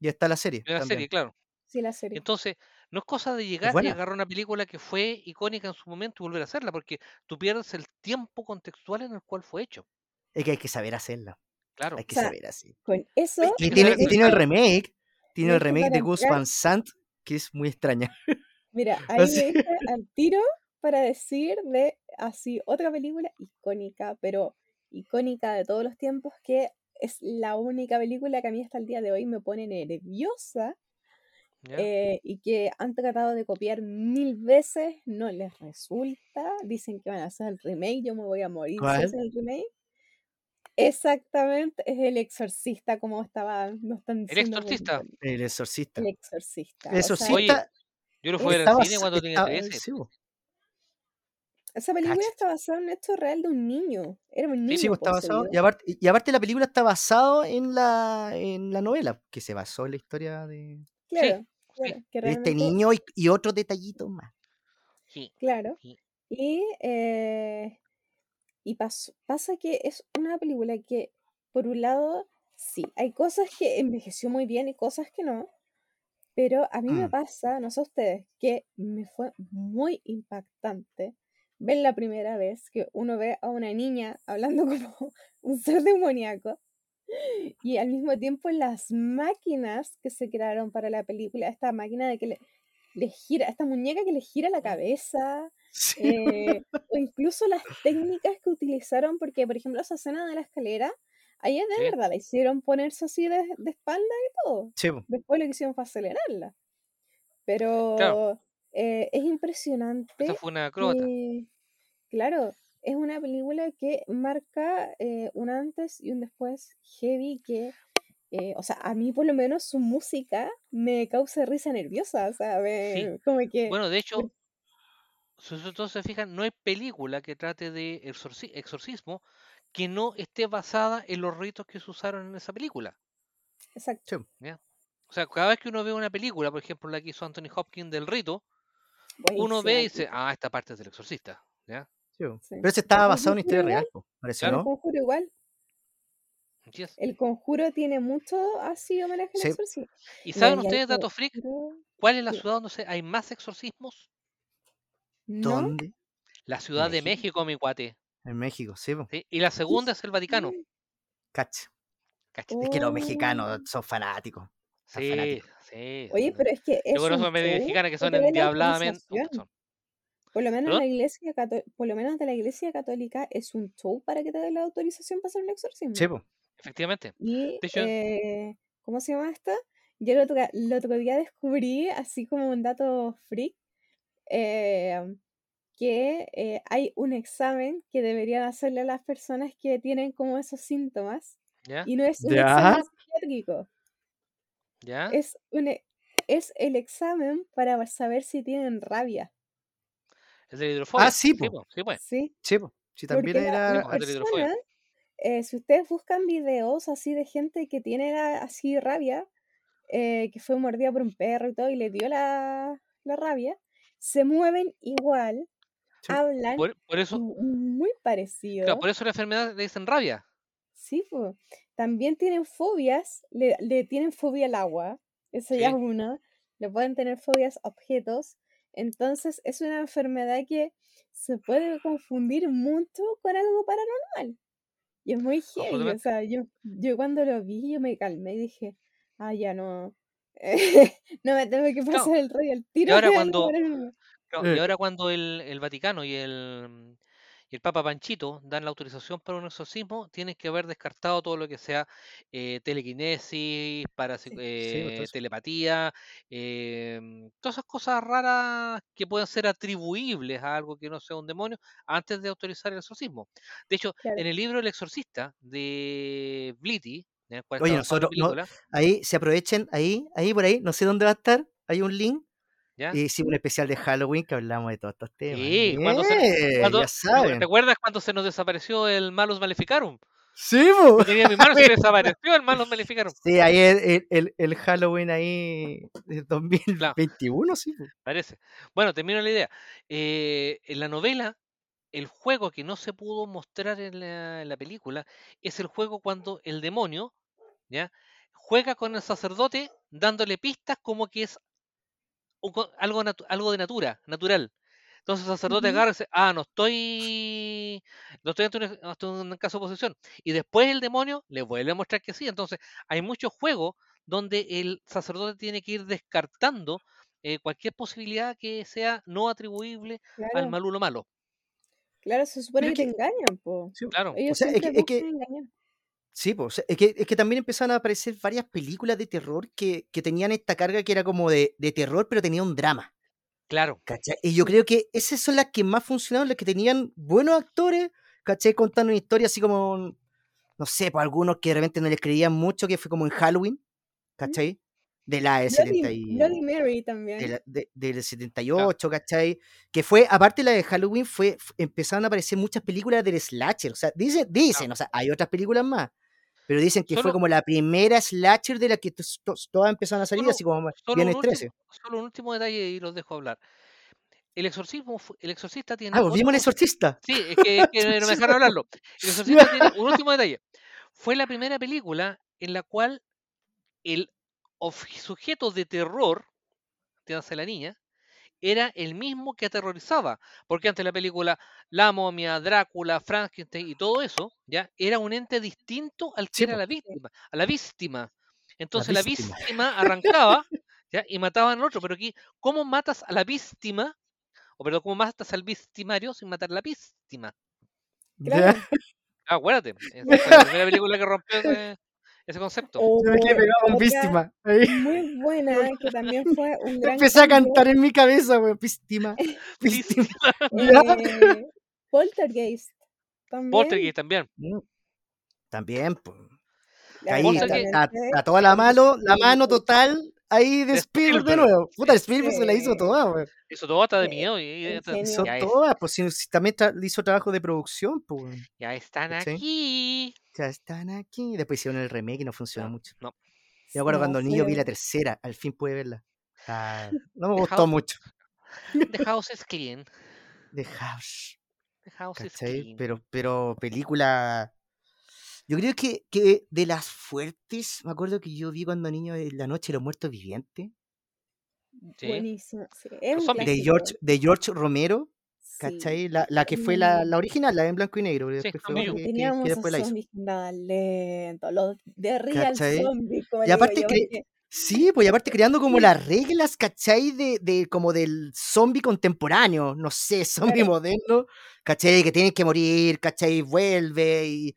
Y está la serie la también. serie, claro. Sí, la serie. Entonces, no es cosa de llegar y agarrar una película que fue icónica en su momento y volver a hacerla, porque tú pierdes el tiempo contextual en el cual fue hecho. Es que hay que saber hacerla. Claro. Hay O que sea, saber así. con eso, Y tiene, saber y tiene el remake. Tiene el remake de Gus. Van Sant, que es muy extraña. Mira, ahí Así. me al tiro para decir de así otra película icónica, pero icónica de todos los tiempos, que es la única película que a mí hasta el día de hoy me pone nerviosa eh, y que han tratado de copiar mil veces, no les resulta, dicen que van a hacer el remake, yo me voy a morir si hacen el remake. Exactamente, es el exorcista, como estaba, nos están El exorcista. El exorcista. El exorcista. El O sea, exorcista Yo lo fui a ver al cine cuando tenía estaba- 13. Sí, esa película está basada en un hecho real de un niño. Era un Sí, niño sí, bo, está basado. Y aparte, y aparte la película está basado en la, en la novela, que se basó en la historia de, Claro, Sí, claro, que de este niño y, y otros detallitos más. sí, claro. sí. Y, eh, y pas- pasa que es una película que, por un lado, sí, hay cosas que envejeció muy bien y cosas que no, pero a mí me Mm. pasa, no sé ustedes, que me fue muy impactante ver la primera vez que uno ve a una niña hablando como un ser demoníaco y al mismo tiempo las máquinas que se crearon para la película, esta máquina de que le, le gira, esta muñeca que le gira la cabeza, Sí. eh, o incluso las técnicas que utilizaron, porque por ejemplo esa escena de la escalera, ahí de Sí. verdad la hicieron ponerse así de, de espalda y todo. Sí. Después lo que hicieron fue acelerarla. Pero eh, es impresionante. Esta fue una acróbata. que, claro, es una película que marca eh, un antes y un después heavy que eh, o sea, a mí por lo menos su música me causa risa nerviosa, o sea, me- como que... Bueno, de hecho, si ustedes se fijan, no hay película que trate de exorci- exorcismo que no esté basada en los ritos que se usaron en esa película. Exacto. O sea, cada vez que uno ve una película, por ejemplo, la que hizo Anthony Hopkins del rito, uno ve y dice, ah, esta parte es del exorcista. Pero ese estaba basado en historia real, parece, Claro. El ¿no? conjuro igual. El conjuro tiene mucho así homenaje al Sí. exorcismo. ¿Y saben ustedes, dato freak, cuál es la Sí. ciudad donde hay más exorcismos? ¿No? ¿Dónde? La Ciudad de México. Mi cuate. En México, sí. ¿sí? Y la segunda es el Vaticano. Cacha. ¿cachai? Es que los Oh. mexicanos son fanáticos. Sí, sí. Oye, son- pero es que es Yo conozco show mexicanas que son endiabladamente. autorización. Por lo menos ¿Perdón? la iglesia cató- por lo menos de la iglesia católica es un show para que te den la autorización para hacer un exorcismo. Sí, po. Efectivamente. Y, eh, ¿cómo se llama esto? Yo el otro, el otro día descubrí, así como un dato freak, eh, que eh, hay un examen que deberían hacerle a las personas que tienen como esos síntomas. ¿Ya? Y no es un Ya. examen psiquiátrico, ¿Ya? es, un, e- es el examen para saber si tienen rabia. Es de la hidrofobia. Ah, sí, po. po, sí, pues. ¿sí? Sí, po. Sí, también Porque era. la eh, si ustedes buscan videos así de gente que tiene así rabia, eh, que fue mordida por un perro y todo, y le dio la, la rabia, se mueven igual, Sí. hablan Por, por eso, m- muy parecido. claro, por eso la enfermedad le dicen rabia. Sí, po. También tienen fobias, le, le tienen fobia al agua, eso ya es una, le pueden tener fobias a objetos, entonces es una enfermedad que se puede confundir mucho con algo paranormal. Y es muy heavy, o sea, yo, yo cuando lo vi, yo me calmé y dije, ah, ya no, no me tengo que pasar el rollo al tiro. ahora de algo cuando- paranormal". Claro, y Eh. ahora cuando el, el Vaticano y el, y el Papa Panchito dan la autorización para un exorcismo, tienen que haber descartado todo lo que sea eh, telequinesis, Sí. Sí, pues, eh, telepatía, em, todas esas cosas raras que pueden ser atribuibles a algo que no sea un demonio antes de autorizar el exorcismo. De hecho, Claro. en el libro El Exorcista de Blitty, en el cual Oye, está basada la nosotros no- película, Ahí se aprovechen, ahí, ahí por ahí, no sé dónde va a estar. Hay un link. ¿Ya? Y hicimos un especial de Halloween que hablamos de todos estos temas. Sí, cuando se- Eh, cuando- ya saben. ¿Recuerdas cuando se nos desapareció el Malus Maleficarum? Sí. Yo tenía en mi mano y se desapareció el Malus Maleficarum. Sí, ahí el, el- el- Halloween ahí de 2021, sí. po. Parece. Bueno, termino la idea. Eh, en la novela, el juego que no se pudo mostrar en la, en la película es el juego cuando el demonio, ¿ya? Juega con el sacerdote dándole pistas como que es un algo, natu- algo de natura, natural. Entonces el sacerdote Ujú. agarra y dice, ah, no estoy, no estoy ante un, ante un caso de posesión. Y después el demonio le vuelve a mostrar que sí. Entonces hay muchos juegos donde el sacerdote tiene que ir descartando eh, cualquier posibilidad que sea no atribuible al Claro, malulo malo. claro, se supone que te engañan, po. Sí, Claro. Ellos sea, es que- que-. Sí, pues, es que, es que también empezaron a aparecer varias películas de terror que, que tenían esta carga que era como de, de terror, pero tenía un drama. Claro. ¿cachai? Y yo creo que esas son las que más funcionaron, las que tenían buenos actores, ¿cachai? Contando una historia así como, no sé, pues algunos que de repente no les creían mucho, que fue como en Halloween, ¿cachai? De la del, 70 Bloody, y- Bloody Mary también. de la- de- 78, ¿cachai? Que fue, aparte de la de Halloween, fue, empezaron a aparecer muchas películas del slasher. O sea, dicen, dicen, o sea, hay otras películas más. Pero dicen que fue como la primera slasher de la que todas empezaron a salir, Solo- así como Viernes un, 13. último, solo un último detalle y los dejo hablar. El exorcismo, el exorcista tiene Ah, volvimos al exorcista. Sí, es que, es que no me dejaron hablarlo. El exorcista tiene un último detalle. Fue la primera película en la cual el sujeto de terror, entiéndase la niña, era el mismo que aterrorizaba. Porque antes la película La momia, Drácula, Frankenstein y todo eso, ya era un ente distinto al que Sí, era la víctima, a la víctima. Entonces la víctima. víctima arrancaba ¿ya? y mataban al otro. Pero aquí, ¿cómo matas a la víctima? O perdón, ¿cómo matas al victimario sin matar a la víctima? Claro. Ah, acuérdate. La primera película que rompió ese, ese concepto. O Se me quedé pegado con otra víctima. Ahí. muy buena, que también fue un gran Empecé a cambio, cantar en mi cabeza, güey. Víctima. Víctima. Eh, Poltergeist. También. Poltergeist también. Mm. También, pues. Ahí que- está- está toda la mano, la mano total ahí de De Spielberg de nuevo. Puta, Spielberg se la hizo Sí. toda, weón. Eso todo está de Eh, miedo y. Hizo todas, pues si, si también tra- hizo trabajo de producción, pues ya están aquí. ya están aquí. Después hicieron el remake y no funcionó No, mucho. no. Yo me acuerdo No, cuando niño vi la tercera, al fin pude verla. Ah, no me gustó mucho. The house is clean. The House. The house is ¿Cachai? clean. Pero, pero película. Yo creo que, que de las fuertes, me acuerdo que yo vi cuando niño en La Noche de los Muertos Vivientes, Sí. Buenísimo. Sí. De. George, de George Romero, Sí. ¿cachai? La, la que fue la, la original, la en blanco y negro. Sí, después fue Zombie que, que- que Teníamos después la hizo. que los de real como Y digo aparte que- porque- Sí, pues y aparte creando como las reglas, ¿cachai? De, de como del zombie contemporáneo, no sé, zombie Claro. moderno, ¿cachai? Que tienen que morir, ¿cachai? Vuelve y,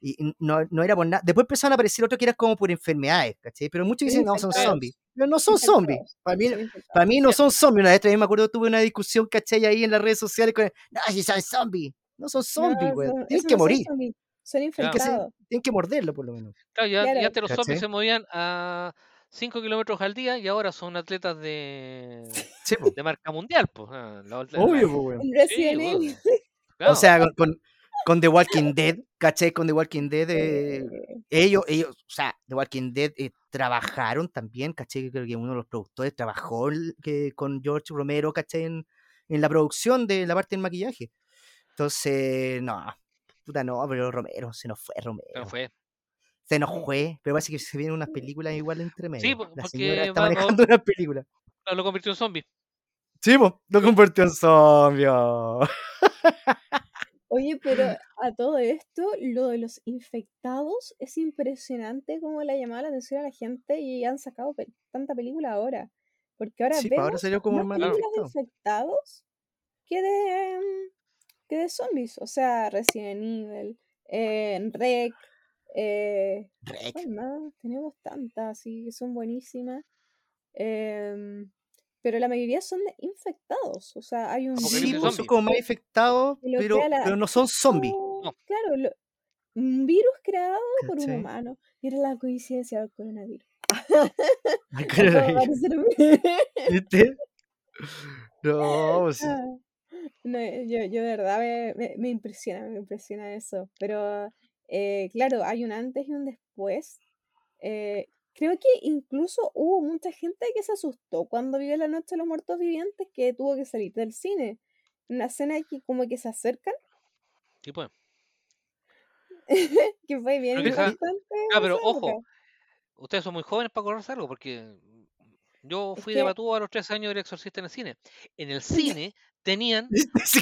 y no, no era por nada. Después empezaron a aparecer otros que eran como por enfermedades, ¿cachai? Pero muchos dicen, no, son zombies. Pero no son zombies. Para mí, para mí no son zombies. Una vez también me acuerdo, tuve una discusión, ¿cachai? Ahí en las redes sociales con, no, si son zombies. No son zombies, No, güey. Tienen que son morir. Son Tienen que, ser- infectados. tienen que morderlo, por lo menos. Claro, ya, Claro. ya antes los zombies se movían a 5 kilómetros al día y ahora son atletas de, Sí, de marca mundial. Pues. ah, la- la- Obvio, Sí, Resident bueno, claro. O sea, con, con, con The Walking Dead, ¿cachai? Con The Walking Dead, eh, ellos, ellos, o sea, The Walking Dead eh, trabajaron también, ¿cachai? Creo que uno de los productores trabajó que, con George Romero, ¿cachai? En, en la producción de la parte del maquillaje. Entonces, no, puta no, pero Romero, se nos fue Romero. Pero fue. Se nos fue, pero parece que se vienen unas películas igual entre medio. la porque señora está manejando una película. Lo convirtió en zombie. Sí, lo convirtió en zombie. Oye, pero a todo esto, lo de los infectados es impresionante cómo le ha llamado la atención a la gente y han sacado pe- tanta película ahora. Porque ahora Sí, pues, ahora vemos salió como más películas de infectado. infectados que de, mm, que de zombies. O sea, Resident Evil, eh, Rec, eh, Rec. Tenemos tantas, sí, que son buenísimas. Em, pero la mayoría son de infectados. O sea, hay un Sí, virus pues, son zombie. como más infectados, pero, la- pero no son zombies. No. Claro, lo- un virus creado por un humano. Y era la coincidencia del coronavirus. ¿Viste? No, pues, Ah, no, yo, yo de verdad me, me- me impresiona, me impresiona eso. Pero eh, claro, hay un antes y un después. Eh, creo que incluso hubo mucha gente que se asustó cuando vio la noche de los muertos vivientes que tuvo que salir del cine. Una escena que como que se acercan, Sí, pues. que fue bien Pero esa- importante. Ah, pero ojo, ustedes son muy jóvenes para acordarse algo, porque yo Es fui de que- Batúa a los 13 años del exorcista en el cine. En el cine tenían.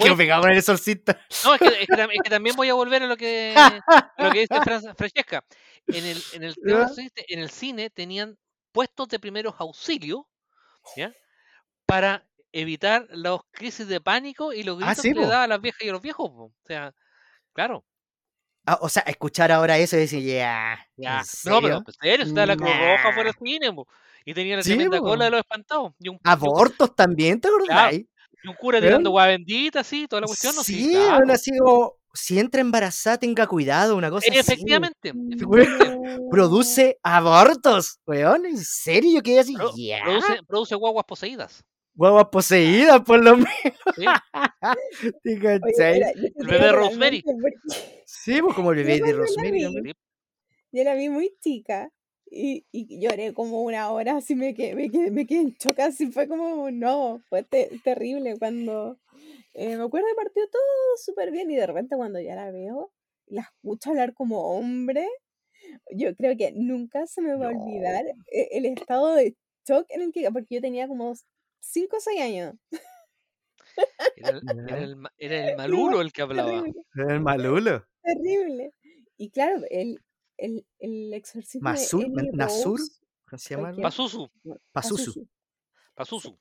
quedó pegado con el exorcista. No, es que, es que es que también voy a volver a lo que, lo que dice Fran- Francesca. En el, en, el del en el cine tenían puestos de primeros auxilios, ¿ya? Para evitar las crisis de pánico y los Ah, gritos sí, que le daban a las viejas y a los viejos. po. O sea, claro. Ah, o sea, escuchar ahora eso y decir, ya, Ya. ¿en No, pero en serio, estaba la Cruz Roja por el Nah. cine, po. Y tenía la Sí, tremenda cola de los espantados. Y un, y un- Abortos también, ¿te acordás? y un cura ¿Eh? tirando agua bendita, así, toda la cuestión. No, sí, claro. bueno, así como, si entra embarazada, tenga cuidado, una cosa así. Efectivamente. Güey, efectivamente. Produce abortos, weón, ¿en serio? Yo quedé así, Pro- ya. produce, produce guaguas poseídas. Guaguas poseídas, por lo menos. ¿sí? ¿Te Oye, El bebé Rosemary. totalmente porque Sí, pues como el bebé de Rosemary. Yo la vi muy chica y, y lloré como una hora, así me quedé, me quedé, me quedé en shock, así fue como, no, fue te- terrible cuando, eh, me acuerdo que partió todo súper bien y de repente cuando ya la veo, la escucho hablar como hombre, yo creo que nunca se me va a olvidar e- el estado de shock en el que, porque yo tenía como 5 o 6 años, Era, el- era el, era el malulo el que hablaba. terrible, El malulo. terrible. Y claro, el, el, el exorcismo de Emily Nasur, Rose, ¿cómo se llama? Pasusu, Pasusu. Pasusu.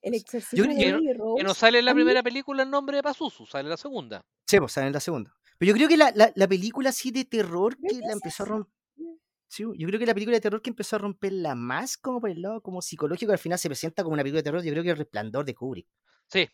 El exorcismo de Emily Que no Rose. sale en la primera película el nombre de Pasusu, sale en la segunda. Sí, pues sale en la segunda. Pero yo creo que la, la, la película así de terror que la empezó a romper. Sí, yo creo que la película de terror que empezó a romperla más como por el lado como psicológico, al final se presenta como una película de terror, yo creo que el resplandor de Kubrick. Sí,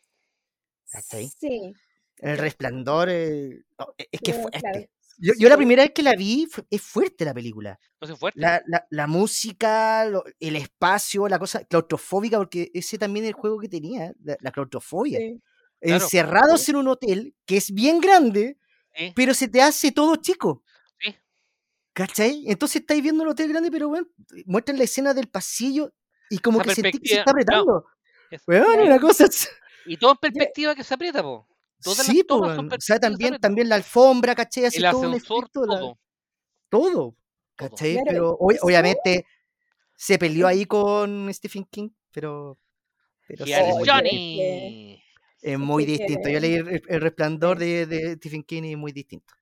¿Cachai? Sí. El resplandor eh, no, e- es que es fuerte. claro, Yo, yo la primera vez que la vi, es fuerte la película. No sé, fuerte. La, la, la música, lo- el espacio, la cosa claustrofóbica, porque ese también es el juego que tenía, la, la claustrofobia. Sí. Claro. Encerrados en un hotel que es bien grande, Sí. pero se te hace todo chico. Sí. ¿Cachai? Entonces estáis viendo el hotel grande, pero bueno, muestran la escena del pasillo y como Esa que sentí que se está apretando. Es- Weón, Claro. una cosa. Y todo en perspectiva que se aprieta, po. Todas las Sí, po, tomas son weón. o sea, también, también la alfombra, ¿cachai? Hace El todo un ascensor, la- todo. todo, ¿cachai? Claro, pero ob- obviamente se peleó ahí con Stephen King, pero, pero Here Johnny. es muy distinto. Yo leí el, el resplandor de, de Stephen King y es muy distinto.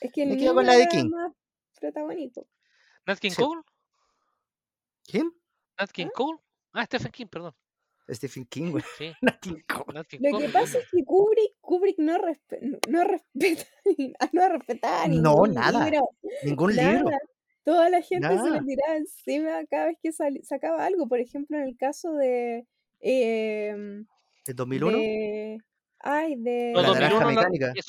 Es que Me quedo con la de King. más protagónico. Nat King Sí. Cole. ¿Quién? Nat King Cole. Ah, Stephen King, perdón. Stephen King, güey. Sí, Nat King Cole. Nat King Lo que pasa es que Kubrick, Kubrick no, respe- no respeta no respetaba No, ningún nada. libro, Ningún nada. libro. Toda la gente se le tiraba encima cada vez que sacaba algo. Por ejemplo, en el caso de. em, ¿El 2001? de ay, de. No, La naranja 2001, la- mecánica. Que es.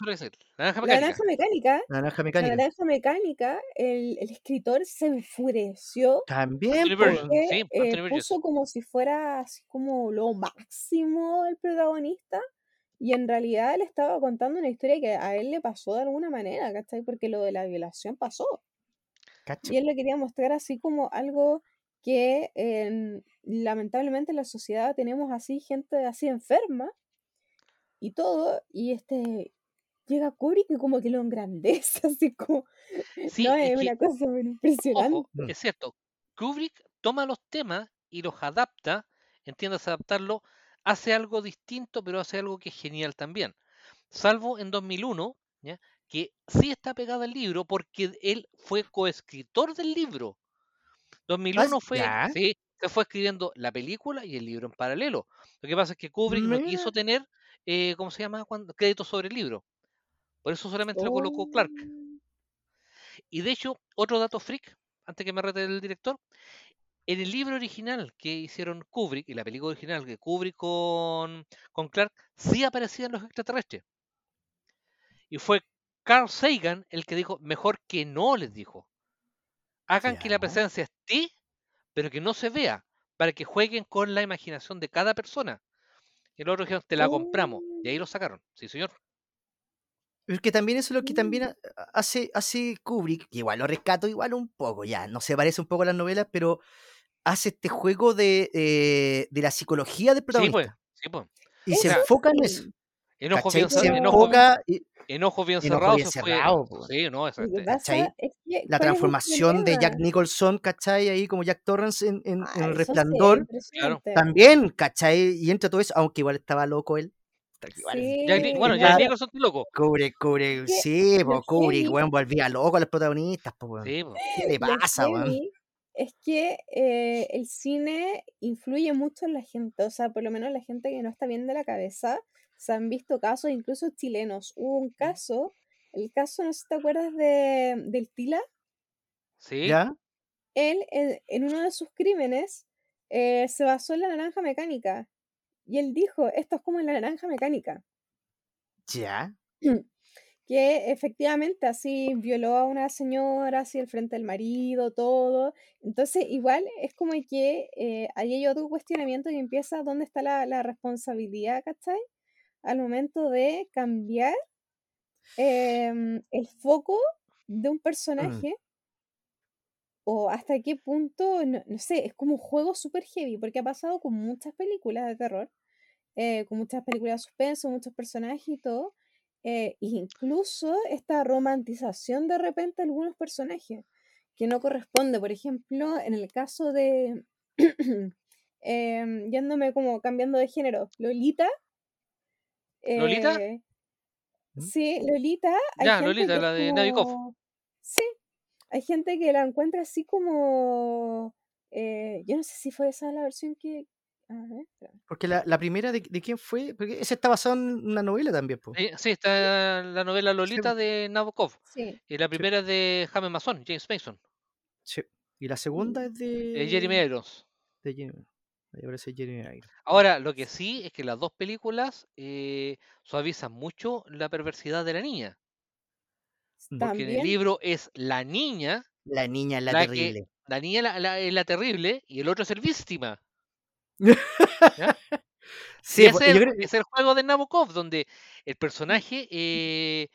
La naranja la mecánica. naranja mecánica. La naranja La mecánica. naranja mecánica, el, el escritor se enfureció También, Burgess, porque sí, eh, puso como si fuera así como lo máximo el protagonista y en realidad él estaba contando una historia que a él le pasó de alguna manera, ¿cachai? Porque lo de la violación pasó cacho. y él le quería mostrar así como algo que en- lamentablemente en la sociedad tenemos así gente así enferma y todo y este llega Kubrick y como que lo engrandece así como Sí, no es es que- una cosa impresionante Ojo, es cierto. Kubrick toma los temas y los adapta, entiendas adaptarlo, hace algo distinto, pero hace algo que es genial también. Salvo en 2001, ¿ya? que sí está pegado al libro porque él fue coescritor del libro. 2001 fue, ya. sí, se fue escribiendo la película y el libro en paralelo. Lo que pasa es que Kubrick no quiso tener, eh, ¿cómo se llama? Cuando, créditos sobre el libro. Por eso solamente lo colocó Clark. Oh. Y de hecho, otro dato freak, antes que me rete el director, en el libro original que hicieron Kubrick y la película original que Kubrick con, con Clark, sí aparecían los extraterrestres. Y fue Carl Sagan el que dijo, mejor que no, les dijo. Hagan que la presencia esté, pero que no se vea, para que jueguen con la imaginación de cada persona. Y los otros dijeron, te la compramos. Y ahí lo sacaron. Sí, señor. Porque también eso es lo que también Mm. ha- hace, hace Kubrick, que igual lo rescato igual un poco, ya, no se parece un poco a las novelas, pero hace este juego de, eh, de la psicología del Sí, pues. protagonista. Sí, pues. y se enfoca en eso. Enojo ¿cachai? bien, Se cer- enojo, enfoca y enojo bien Enojo cerrado. fue-. Sí, no, es que, la ¿cuál es el transformación de Jack? Nicholson, ¿cachai? Ahí como Jack Torrance en, en- en Ah, sí, Resplandor, también, ¿cachai? Y entre todo eso, aunque igual estaba loco él. Jack bueno, Jack Nicholson está loco. Kubrick, Kubrick, que sí, po, heavy- weón, volvía loco a los protagonistas, po, weón. Sí, po. ¿Qué le pasa, weón? es que eh, el cine influye mucho en la gente, o sea, por lo menos la gente que no está bien de la cabeza, se han visto casos incluso chilenos. Hubo un caso, el caso, no sé si te acuerdas de, del Tila, Sí. ¿Ya? él en, en uno de sus crímenes eh, se basó en la naranja mecánica. Y él dijo, esto es como en la naranja mecánica. ¿Ya? que efectivamente así violó a una señora, así al frente del marido, todo. Entonces, igual es como que eh, ahí hay otro cuestionamiento que empieza, ¿dónde está la, la responsabilidad, ¿cachai? Al momento de cambiar em, el foco de un personaje. O hasta qué punto, no, no sé, es como un juego súper heavy, porque ha pasado con muchas películas de terror, eh, con muchas películas de suspenso, muchos personajes y todo, eh, incluso esta romantización de repente de algunos personajes que no corresponde. Por ejemplo, en el caso de, em, yéndome como cambiando de género, Lolita. ¿Lolita? eh, ¿Mm? Sí, Lolita. hay Ya, gente Lolita, que la de Nabokov. como- Sí, hay gente que la encuentra así como... eh, yo no sé si fue esa la versión que... A ver, espera. Porque la, la primera, de, de quién fue? Porque ese está basado en una novela también, po. Eh, sí, está la novela Lolita de Nabokov. Sí, Y la primera es de James Mason, James Mason. Sí. Y la segunda es de... eh, Jeremy Irons. de Jeremy. Ahí aparece Jeremy Irons. Ahora, lo que sí es que las dos películas eh, suavizan mucho la perversidad de la niña. Porque en el libro es la niña, La niña es la, La que- terrible. la niña la- la- es la terrible y el otro es el víctima. Sí, ese es, el- creo que es el juego de Nabokov, donde el personaje eh,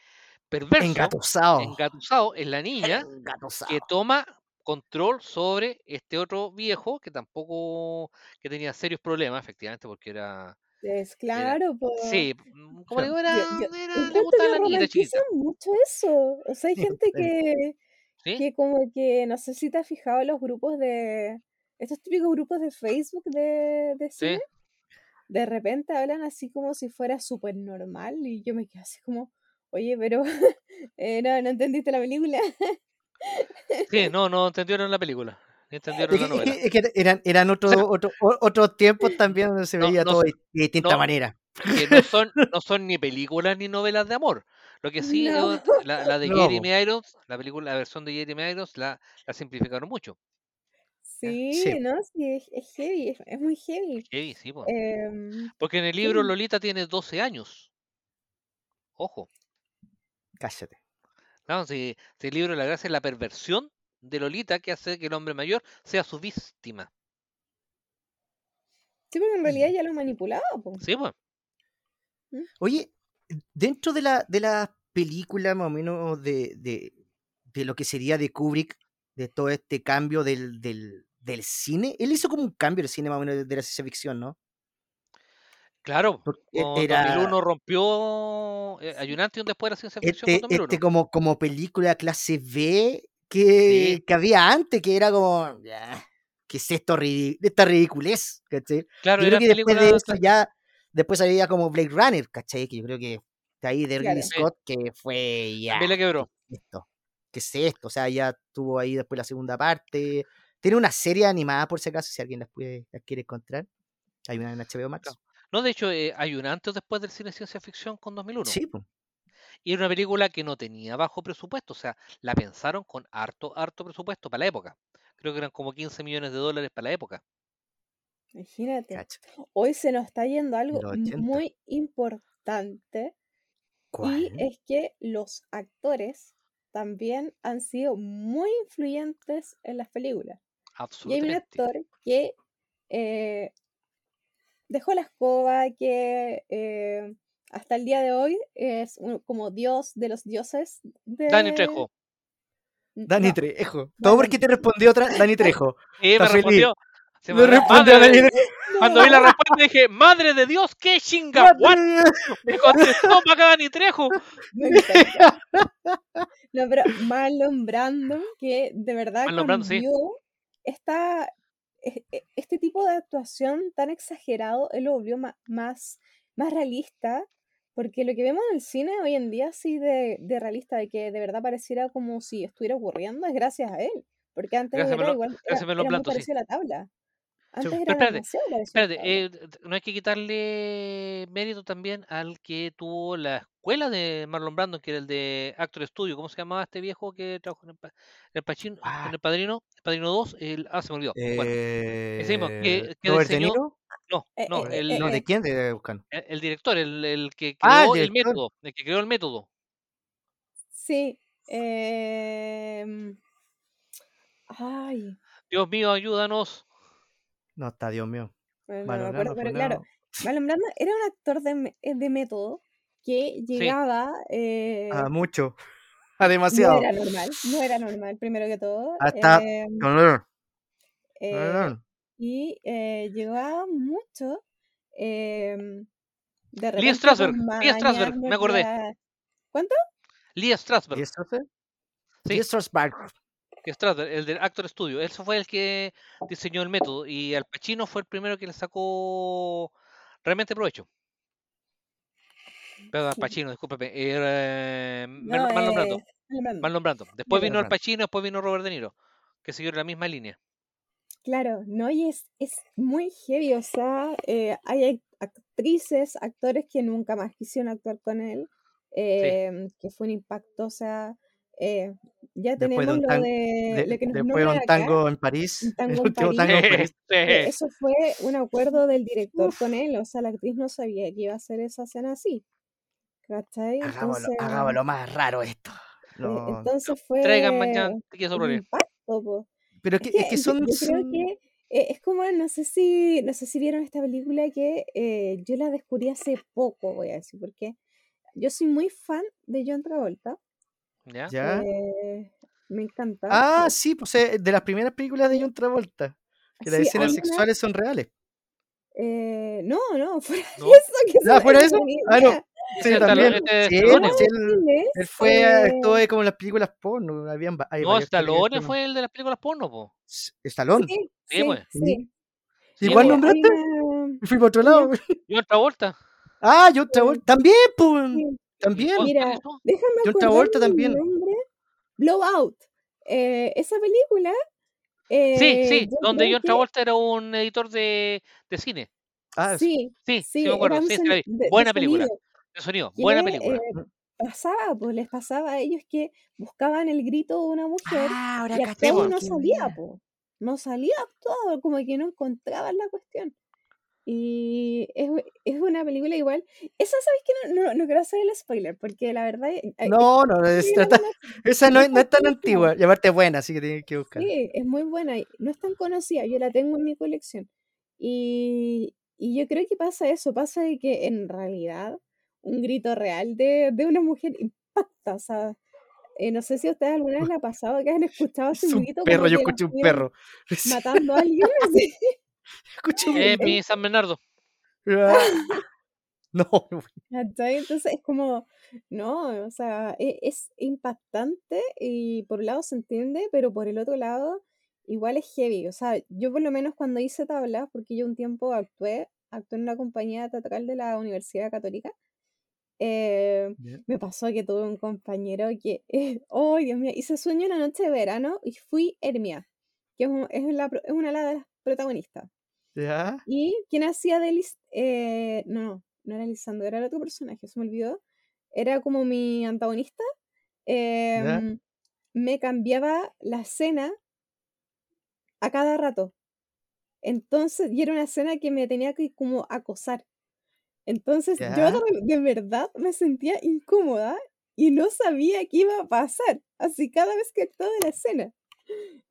perverso, engatusado. engatusado, es la niña Engatusado. que toma control sobre este otro viejo que tampoco, que tenía serios problemas, efectivamente, porque era, Es claro, sí, mm, como digo, Yo, era, yo era- le gustaba la chiquita, romantizan mucho eso. O sea, hay gente que, ¿sí? que como que, no sé si te has fijado en los grupos de, estos típicos grupos de Facebook de, de Sí. cine, de repente hablan así como si fuera súper normal y yo me quedo así como, oye, pero eh, no, no entendiste la película. Sí, no, no entendieron la película, entendieron Es la novela. es que eran, eran otro, otro- otros tiempos también donde se No, veía no todo de de distinta no, manera. que no son, no son ni películas ni novelas de amor. Lo que sí, No. eh, la, la de. Jeremy Irons, la película, la versión de Jeremy Irons, la, la simplificaron mucho. Sí, Sí. ¿no? Sí, es, es heavy, es, es muy heavy. Sí, sí. Em, Porque en el libro. Lolita tiene 12 años. Ojo. Cállate. No, si, si el libro La Gracia es la perversión de Lolita que hace que el hombre mayor sea su víctima. sí, porque en realidad ya lo manipulaba, po. Sí, pues. Oye, dentro de la, de la película, más o menos, de, de, de lo que sería de Kubrick, de todo este cambio del, del, del cine, él hizo como un cambio del cine, más o menos, de, de la ciencia ficción, ¿no? Claro. Porque e- Con era 2001 rompió. eh, hay un antes y un después de la ciencia ficción este, con 2001. este como, como película clase B Sí. que, que había antes, que era como, ya, ¿qué es esto, esta ridiculez? ¿cachai? Claro, Yo creo que después de eso ya, después había como Blade Runner, ¿cachai? Que yo creo que de ahí de Claro. Scott, que fue ya, También la ¿qué quebró. es esto? ¿Qué es esto? O sea, ya tuvo ahí después la segunda parte. Tiene una serie animada, por si acaso, si alguien las, puede, las quiere encontrar. Hay una en HBO Max. No, de hecho, eh, hay un antes o después del cine ciencia ficción con 2001. Sí, pues. Y era una película que no tenía bajo presupuesto, o sea, la pensaron con harto, harto presupuesto para la época. Creo que eran como 15 millones de dólares para la época. Imagínate. Hoy se nos está yendo algo los m- 80. muy importante y es que los actores también han sido muy influyentes en las películas. Y hay un Absolutamente. actor que eh, dejó la escoba, que eh, hasta el día de hoy es un- como dios de los dioses de... Dani Trejo. Dani no, Trejo. Todo porque te respondió otra Dani Trejo. Sí, me respondió. Se Me me- respondió madre Dani Trejo. Cuando vi la respuesta dije, madre de Dios, qué chinga, Me contestó para acá Dani Trejo. No, pero Marlon Brando, que de verdad Marlon Brando, sí. esta, este tipo de actuación tan exagerado, él lo volvió más, más realista, porque lo que vemos en el cine hoy en día, así de, de realista, de que de verdad pareciera como si estuviera ocurriendo, es gracias a él. Porque antes Gracias, era Marlon- igual, era, muy sí. parecido a la tabla. Antes era espérate, demasiado eh, no hay que quitarle mérito también al que tuvo la escuela de Marlon Brando, que era el de Actor Studio. ¿Cómo se llamaba este viejo que trabajó en el, pa- en el, Ah. en el Padrino? El Padrino 2. El, ah, se me olvidó. Bueno, Eh, que, que Robert De diseñó. Niro. No, Eh, no, eh, el, eh, No, ¿de quién te buscan? el- el director, el, el que Ah, el creó el método. El que creó el método. Sí. em, ay, Dios mío, ayúdanos. No está, Dios mío. bueno, no me Marlon acuerdo, Brando, pero funado. claro, Marlon Brando era un actor de, eh, de método que llegaba, eh, A mucho. A no demasiado. era normal, no era normal, primero que todo, Hasta. em, No, eh, no, no. y eh, llegaba mucho, em, de Lee Strasberg, Lee Strasberg, me acordé. ¿Cuánto? Lee Strasberg. ¿Y Strasberg? Sí. ¿Y Strasberg? El del Actor Studio. Él fue el que diseñó el método y Al Pacino fue el primero que le sacó realmente provecho. Perdón, Al. Pacino, discúlpeme. eh, No, Mar- Marlon Brando. Marlon. Después vino Al. Pacino, después vino Robert De Niro, que siguieron la misma línea. Claro, no, y es, es muy heavy, o sea, eh, hay ac- actrices, actores que nunca más quisieron actuar con él, em, que fue un impacto, o sea, eh, ya Después de tenemos un lo de, De- lo que nos después de un acá, tango en París. El tango en último París, tango en París. Sí. eso fue un acuerdo del director con él, o sea, la actriz no sabía que iba a hacer esa escena así, ¿cachai? Hagámoslo, Entonces, hagámoslo más raro esto. No, Entonces fue Traigan mañana un impacto, po. pero Es que, es que son, yo creo que eh, es como, no sé si, no sé si vieron esta película que eh, yo la descubrí hace poco, voy a decir, porque yo soy muy fan de John Travolta. ¿Ya? ¿Ya? eh, me encanta. Ah, sí, pues eh, de las primeras películas de John Travolta, que las sí, escenas una- sexuales son reales. eh, no, no, fuera eso, que ¿Ya, eso fuera eso? Ah, no. Sí, también. Este Sí, pues, él, fue, eh, actuó como en las películas porno, habían No, Stallone fue el de las películas porno, po. Stallone. sí, Sí, sí, pues. sí. ¿Y Sí, cuál pues. Nombraste? una- fui para otro lado. John Travolta. Ah, John Travolta. También, pues. También. ¿Cuál- Mira, déjame John Travolta también. nombre. Blowout. Eh, esa película. Sí, eh, sí, yo donde John que- Travolta era un editor de, de cine. Ah, Sí, Sí, sí, me acuerdo. de- Buena película. sonido, De sonido. que, Buena película. eh, pasaba, pues les pasaba a ellos que buscaban el grito de una mujer Ah, ahora y no salía, pues. No salía actuado, como que no encontraban la cuestión. Y es, es una película igual. Esa, ¿sabes que no, no, no quiero hacer el spoiler, porque la verdad. eh, eh, No, no, es, no es- esa no, es- no es tan antigua. Y aparte es buena, así que tienes que buscar. Sí, es muy buena. No es tan conocida, yo la tengo en mi colección. Y, y yo creo que pasa eso, pasa de que en realidad un grito real de, de una mujer impacta. O sea, eh, no sé si a ustedes alguna vez les ha pasado que han escuchado Es ese un grito perro, yo la escuché un perro. matando a alguien. Eh, mi San Bernardo. Ah. No. Entonces es como, no, o sea, e- es, impactante y por un lado se entiende, pero por el otro lado igual es heavy. O sea, yo por lo menos cuando hice tablas, porque yo un tiempo actué, actué en una compañía teatral de la Universidad Católica, eh, me pasó que tuve un compañero que, oh Dios mío, hice sueño una noche de verano y fui Hermia, que es, un- es, la, pro- es una de las protagonistas. ¿Ya? Y quien hacía de Lis eh, no, no, no era Lisandro, era el otro personaje, se me olvidó. Era como mi antagonista. em, me cambiaba la escena a cada rato. Entonces, y era una escena que me tenía que como acosar. Entonces, yo Ya. de verdad me sentía incómoda y no sabía qué iba a pasar. Así cada vez que actuaba la escena.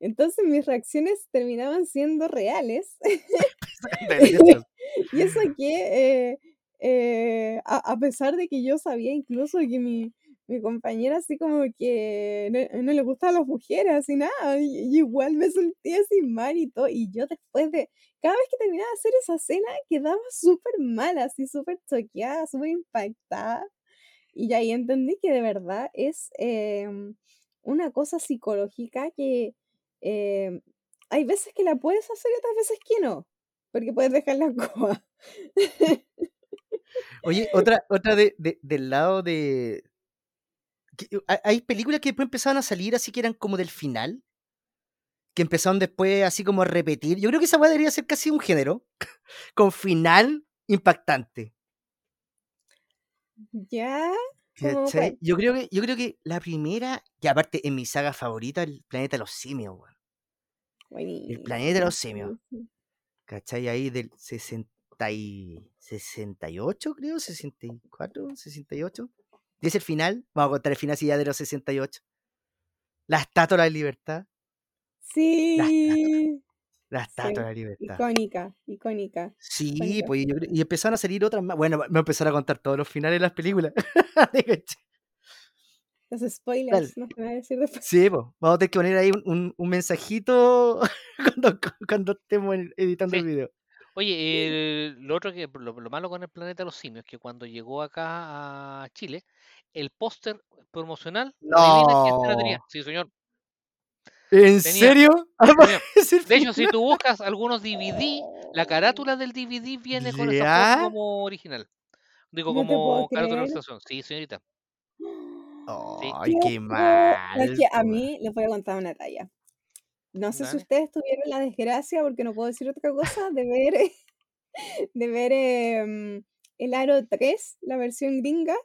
Entonces mis reacciones terminaban siendo reales. Y eso que, eh, eh, a, a pesar de que yo sabía incluso que mi, mi compañera así como que no, no le gustaban las mujeres, así nada, y, y igual me sentía así mal y todo, y yo después de, cada vez que terminaba de hacer esa escena, quedaba súper mal, así súper choqueada, súper impactada, y ahí entendí que de verdad es em, una cosa psicológica que em, hay veces que la puedes hacer y otras veces que no porque puedes dejar la coa. Oye, otra, otra de, de- del lado de. que- hay- Hay películas que después empezaron a salir así que eran como del final. Que empezaron después así como a repetir. Yo creo que esa weá debería ser casi un género. Con final impactante. ¿Ya? Yo creo que, yo creo que la primera, y aparte en mi saga favorita, el planeta de los simios, weón. El planeta de los simios. ¿Cachai? Ahí del 60 y 68, creo, 64, 68. Y es el final. Vamos a contar el final si ya de los 68. La estatua de la libertad. Sí. La estatua Sí. de la libertad. Icónica, icónica. Sí, icónica. pues creo- y empezaron a salir otras más. Bueno, me empezaron a contar todos los finales de las películas. Los Dale. spoilers, no te voy a decir después. Sí, pues vamos a tener que poner ahí un, un- un mensajito cuando, cuando estemos editando Sí. el video. Oye, el- lo otro que lo, lo malo con el planeta de los simios es que cuando llegó acá a Chile, el póster promocional. No. Sí, señor. ¿En Tenía- serio? tenía. De hecho, si tú buscas algunos DVD, la carátula del DVD viene con esa foto como original. Digo, No como carátula de. Sí, señorita. Ay, Qué mal. Es que a mí les voy a contar una talla. No sé si ustedes tuvieron la desgracia, porque no puedo decir otra cosa, de ver, de ver em, el Aro 3, la versión gringa.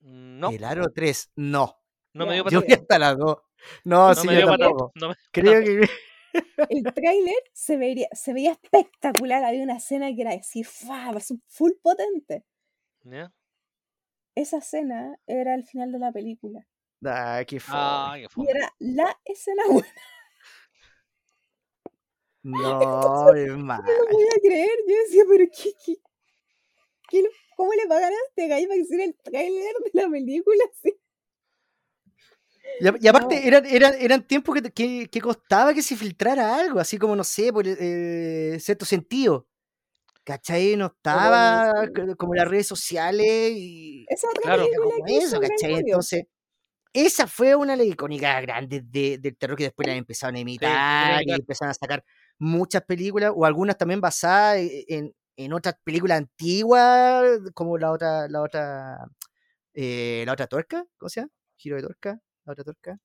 No, El aro 3, no. no me dio para Yo vi hasta las dos. No, no sí, me yo tampoco. no me- Creo que. El tráiler se veía, se veía espectacular. Había una escena que era así, full potente. ¿Ya? Esa escena era el final de la película. Ah, qué. Ah, qué Y era la escena buena. No, es mal. No lo podía creer. Yo decía, pero ¿qué, qué, qué le- ¿cómo le pagan a este gallo para hacer el tráiler de la película? así? Y, aparte, No. eran, eran, eran tiempos que, que, que costaba que se filtrara algo, así como, no sé, por eh, cierto sentido. ¿Cachai? No estaba c- como las redes sociales y Esa otra Claro. como eso, ¿cachai? Entonces, esa fue una de las icónicas grandes de- del terror que después la empezaron a imitar y empezaron a sacar muchas películas, o algunas también basadas e- en, en otras películas antiguas, como la otra, la otra, eh, la otra tuerca, ¿cómo se llama? Giro de tuerca, la otra tuerca,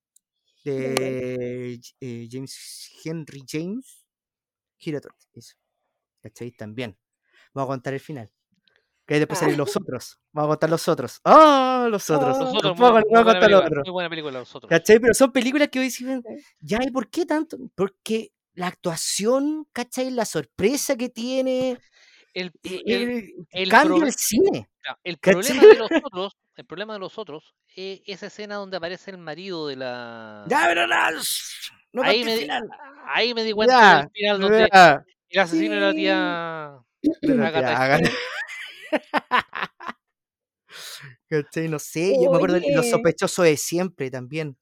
Giro de eh, James Henry James, tuerca, eso, ¿cachai? También. Vamos a contar el final. Que después Ah. salen los otros. Vamos a contar los otros. ¡Ah! los otros. Oh. Los otros, muy, muy voy a contar los otros. muy buena película, los otros. ¿Cachai? Pero son películas que hoy dicen, ya, ¿y por qué tanto? Porque la actuación, ¿cachai? La sorpresa que tiene, El, eh, el- el cambia proble- el cine. El ¿Cachai? problema de los otros, el problema de los otros, es esa escena donde aparece el marido de la. Ya, pero no, no ahí, me di, ahí me di cuenta Ya, del final donde ya, el asesino era la Sí. tía hagan- ¿Cachai? No sé, yo me acuerdo de Los sospechosos de siempre también.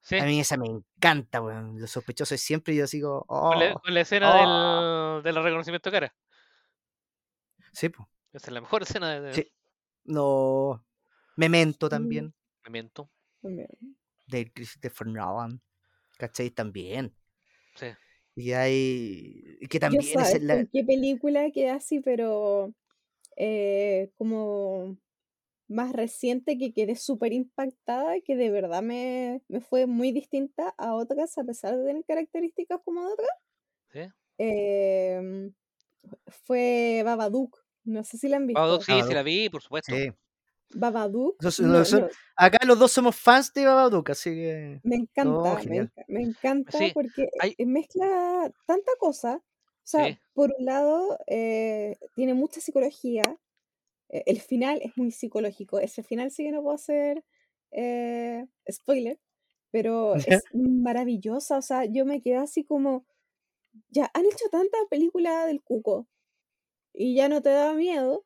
Sí, A mí esa me encanta, weón. Los sospechosos de siempre, y yo digo, con, la, oh, con la escena oh. del, del reconocimiento de cara. Sí, pues. Esa es la mejor escena de, de Sí. No. Memento Mm, también. Memento. también. De Christopher Nolan. ¿Cachai? También. Sí. Y hay. que Yo también es sabes la. con qué película quedé así, pero eh, como más reciente que quedé súper impactada, que de verdad me, me fue muy distinta a otras, a pesar de tener características como de otras, ¿sí? em, fue Babadook. No sé si la han visto. Babadook, sí, sí la vi, por supuesto. Sí. Babadook, no, acá los dos somos fans de Babadook, así que. me encanta, me, encanta Sí, porque hay- eh, mezcla tanta cosa. O sea, Sí. por un lado, eh, tiene mucha psicología. eh, el final es muy psicológico. Ese final sí que no puedo hacer eh, spoiler, pero es maravillosa. O sea, yo me quedé así como, ya han hecho tanta película del cuco y ya no te da miedo,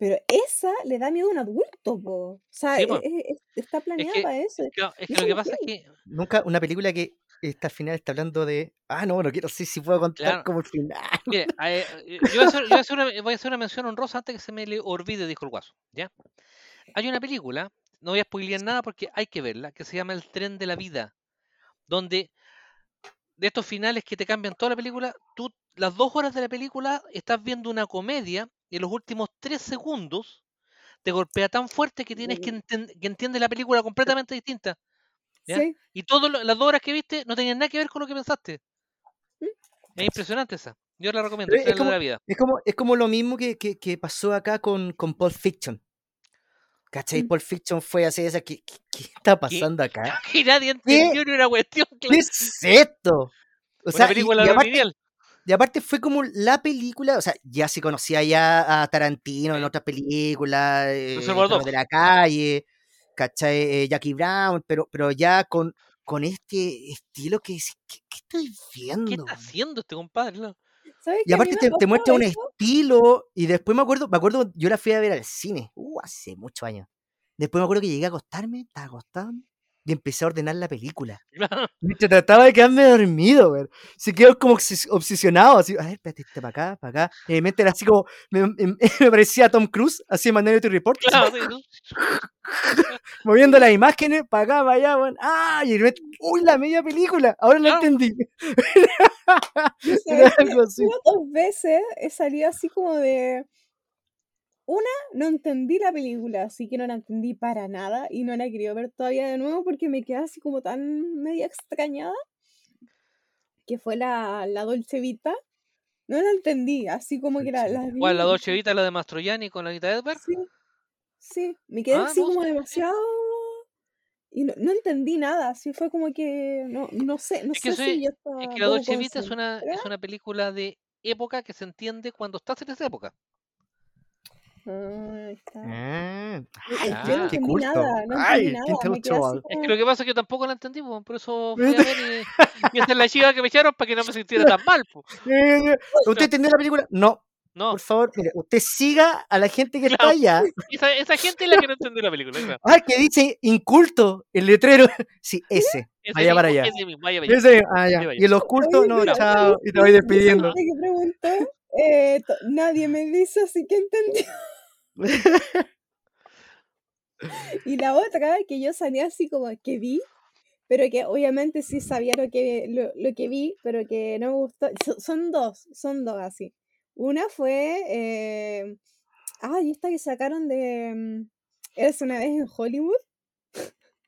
pero esa le da miedo a un adulto, po. O sea, Sí, e- po. e- es- está planeada que- para eso. Claro, es que lo que pasa es que Nunca una película que está al final está hablando de. Ah, no, no quiero sé si puedo contar Claro. como el final. Mire, eh, yo voy a, hacer, yo voy a hacer una, voy a hacer una mención honrosa antes que se me le olvide, dijo el guaso. ¿ya? Hay una película, no voy a spoilear nada porque hay que verla, que se llama El tren de la vida, donde de estos finales que te cambian toda la película, tú las dos horas de la película estás viendo una comedia y en los últimos tres segundos te golpea tan fuerte que tienes que, enten- que entiendes la película completamente distinta. ¿ya? Sí. Y todas las dos horas que viste no tenían nada que ver con lo que pensaste. Es impresionante esa. Yo la recomiendo, es como- la vida. Es como, es como lo mismo que, que, que pasó acá con, con Pulp Fiction. ¿Cachai? Mm. Pulp Fiction fue así, esa. ¿Qué, qué, qué está pasando acá? Y nadie entendió ni una cuestión. ¿Qué es esto? O sea, y- película y, aparte, lineal. Y aparte fue como la película, o sea, ya se conocía ya a Tarantino en otras películas, eh, de la calle, ¿cachai? Eh, Jackie Brown, pero, pero ya con, con este estilo que dices, ¿qué, qué estoy ¿Qué viendo? está haciendo este compadre? no? ¿Sabes Y qué? Aparte te, muestra un eso. estilo y después me acuerdo, me acuerdo, yo la fui a ver al cine, uh, hace muchos años. Después me acuerdo que llegué a acostarme, estaba acostado y empecé a ordenar la película. Claro. Y te trataba de quedarme dormido, güey. Se quedó como obses- obsesionado, así, a ver, espérate, para acá, para acá. Y repente era así como, me, me- me parecía Tom Cruise, así en Minority Report, Claro, sí, ¿no? moviendo las imágenes, para acá, para allá, güey. Ah, y de repente, uy, la media película, ahora Claro. entendí. Yo, o dos veces he salido así como de. Una, no entendí la película, así que no la entendí para nada y no la he querido ver todavía de nuevo porque me quedé así como tan media extrañada. Que fue la, la Dolce Vita. No la entendí, así como que la, la vi. ¿Cuál? La Dolce Vita, la de Mastroianni con la Anita Edberg. Sí, sí, me quedé Ah, así no, como demasiado. Y no, no entendí nada, así fue como que. No, no sé, no Es que, sé soy- si yo es estaba que la Dolce Vita es una, es una película de época que se entiende cuando estás en esa época. Ah, está. Ah, ay, Ah, yo no qué entendí culto. nada, no Ay, entendí ¿quién nada. te Me Es que lo que pasa es que yo tampoco lo entendí, po, por eso fui a ver y, y es la chiva que me echaron para que no me sintiera tan mal. po. Eh, ¿Usted entendió la película? No, No, por favor, mire, usted siga a la gente que está allá. esa, esa gente es la que no entendió la película. claro. Ah, que dice inculto, el letrero. Sí, ese. Ese Allá para mismo, allá. ese mismo, vaya para allá. Ese, ah, yo. Y cultos, Oye, no, chao. Y te voy despidiendo. que preguntó, eh, nadie me dice así que entendió. Y la otra que yo salía así como que vi, pero que obviamente sí sabía lo que, lo, lo que vi, pero que no me gustó. So- Son dos, son dos así. Una fue, eh, ay, esta que sacaron de mm, Eres una vez en Hollywood,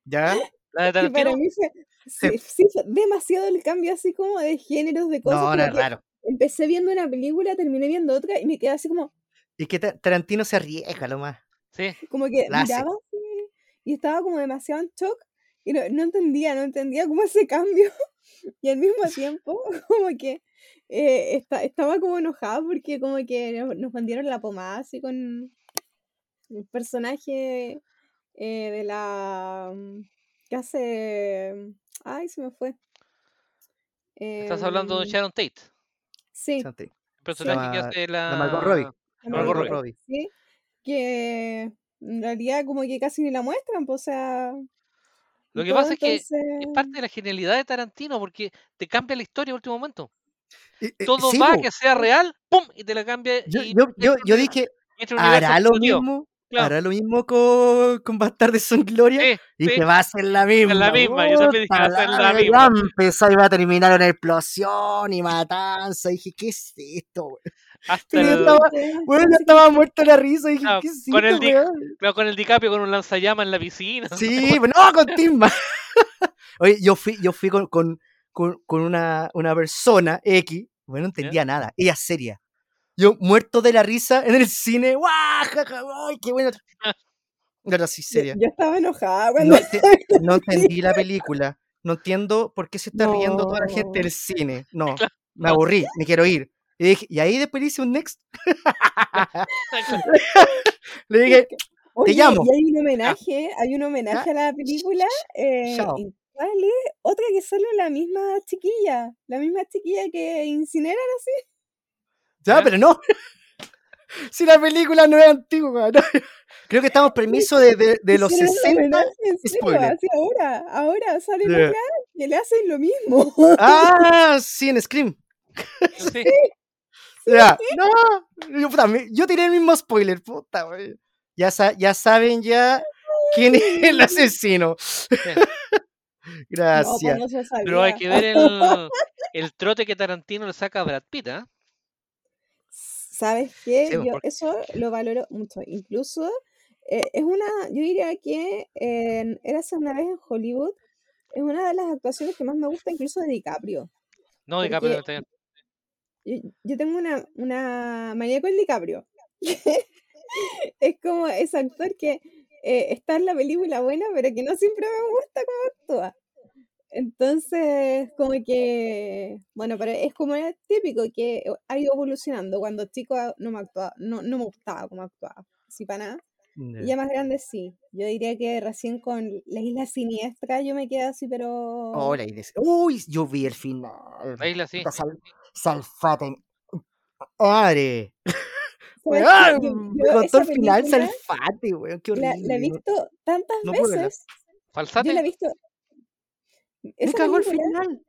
¿Ya? La de que para Tarantino, mí fue, sí, sí, fue demasiado el cambio así como de géneros, de cosas. No, no es raro. Empecé viendo una película, terminé viendo otra y me quedé así como, Y que Ta- Tarantino se arriesga lo más. sí. como que La miraba así y estaba como demasiado en shock y no, no entendía, no entendía como ese cambio y al mismo tiempo como que eh, esta- estaba como enojada porque como que nos, vendieron la pomada así con el personaje eh, de la mm, que hace ay se me fue Estás hablando de Em, Sharon Tate, sí personaje que La- hace la. La Margot Robbie. la Margot Margot Robbie. Robbie, sí que en realidad como que casi ni la muestran pues, o sea Lo que todo, pasa es que es parte de la genialidad de Tarantino porque te cambia la historia a último momento. Y- Todo sí, va a po. que sea real, ¡pum! y te la cambia. Yo, y yo, te yo, yo entra- dije, ¿hará lo mismo? Claro. ¿Hará lo mismo con, con Bastardes son Gloria? Sí, Y sí. que va a ser la misma. la misma, yo también dije, va a ser la misma. Y va a terminar una explosión y matanza. Y dije, ¿qué es esto? weón? Hasta yo el- estaba- Bueno, ya estaba muerto la risa. Y dije, Ah, ¿qué es con el esto, Dick. weón? claro, con el DiCaprio con un lanzallamas en la piscina. Sí, pero no, con Timba. Oye, yo fui, yo fui con, con, con, con una, una persona X, bueno, no entendía nada, ella seria. Yo muerto de la risa en el cine, ¡guau! ja, ja, ¡Ay, qué bueno! Ahora sí, yo, seria. yo estaba enojada No, cuando ente- no entendí la película. No entiendo por qué se está riendo toda la gente del cine. No, me aburrí, me quiero ir. Y, dije- y ahí después hice un next. le dije, Oye, llamo. y hay un homenaje, hay un homenaje a la película. Eh, Chao. ¿y ¿Cuál es? Otra que sale la misma chiquilla, la misma chiquilla que incineran así. Ya, pero no. si la película no es antigua. no. Creo que estamos permiso de, de, de los Hicieron un 60. homenaje, en serio, spoiler. ahora, ahora sale otra que le hacen lo mismo. Ah, sí, en Scream. Sí. Ya. No. Yo, puta, yo tiré el mismo spoiler, puta, güey. Ya, sa- ya saben ya quién es el asesino. No, Gracias. pues no Pero hay que ver el, el trote que Tarantino le saca a Brad Pitt, ¿ah? ¿Sabes qué? Sí, Yo porque- eso lo valoro mucho. Incluso eh, es una, yo diría que en Érase una vez en Hollywood es una de las actuaciones que más me gusta, incluso de DiCaprio. No, DiCaprio Porque- está bien. Yo, yo tengo una, una manía con DiCaprio. es como ese actor que eh, está en la película buena, pero que no siempre me gusta cómo actúa. Entonces, como que, bueno, pero es como es típico que ha ido evolucionando. Cuando chico no me actuaba, no, no me gustaba cómo actuaba, así para nada. Y ya más grande sí. Yo diría que recién con La Isla Siniestra yo me quedé así, pero... Hola, Inés. Uy, yo vi el final. La isla sí. Sal- salfate. Madre. ¿Sabes Weón, qué? Yo- me yo contó el final salfate, weón. Qué La, horrible. la he visto tantas no veces. Yo Falsate. la he visto. Esa Me cagó el final.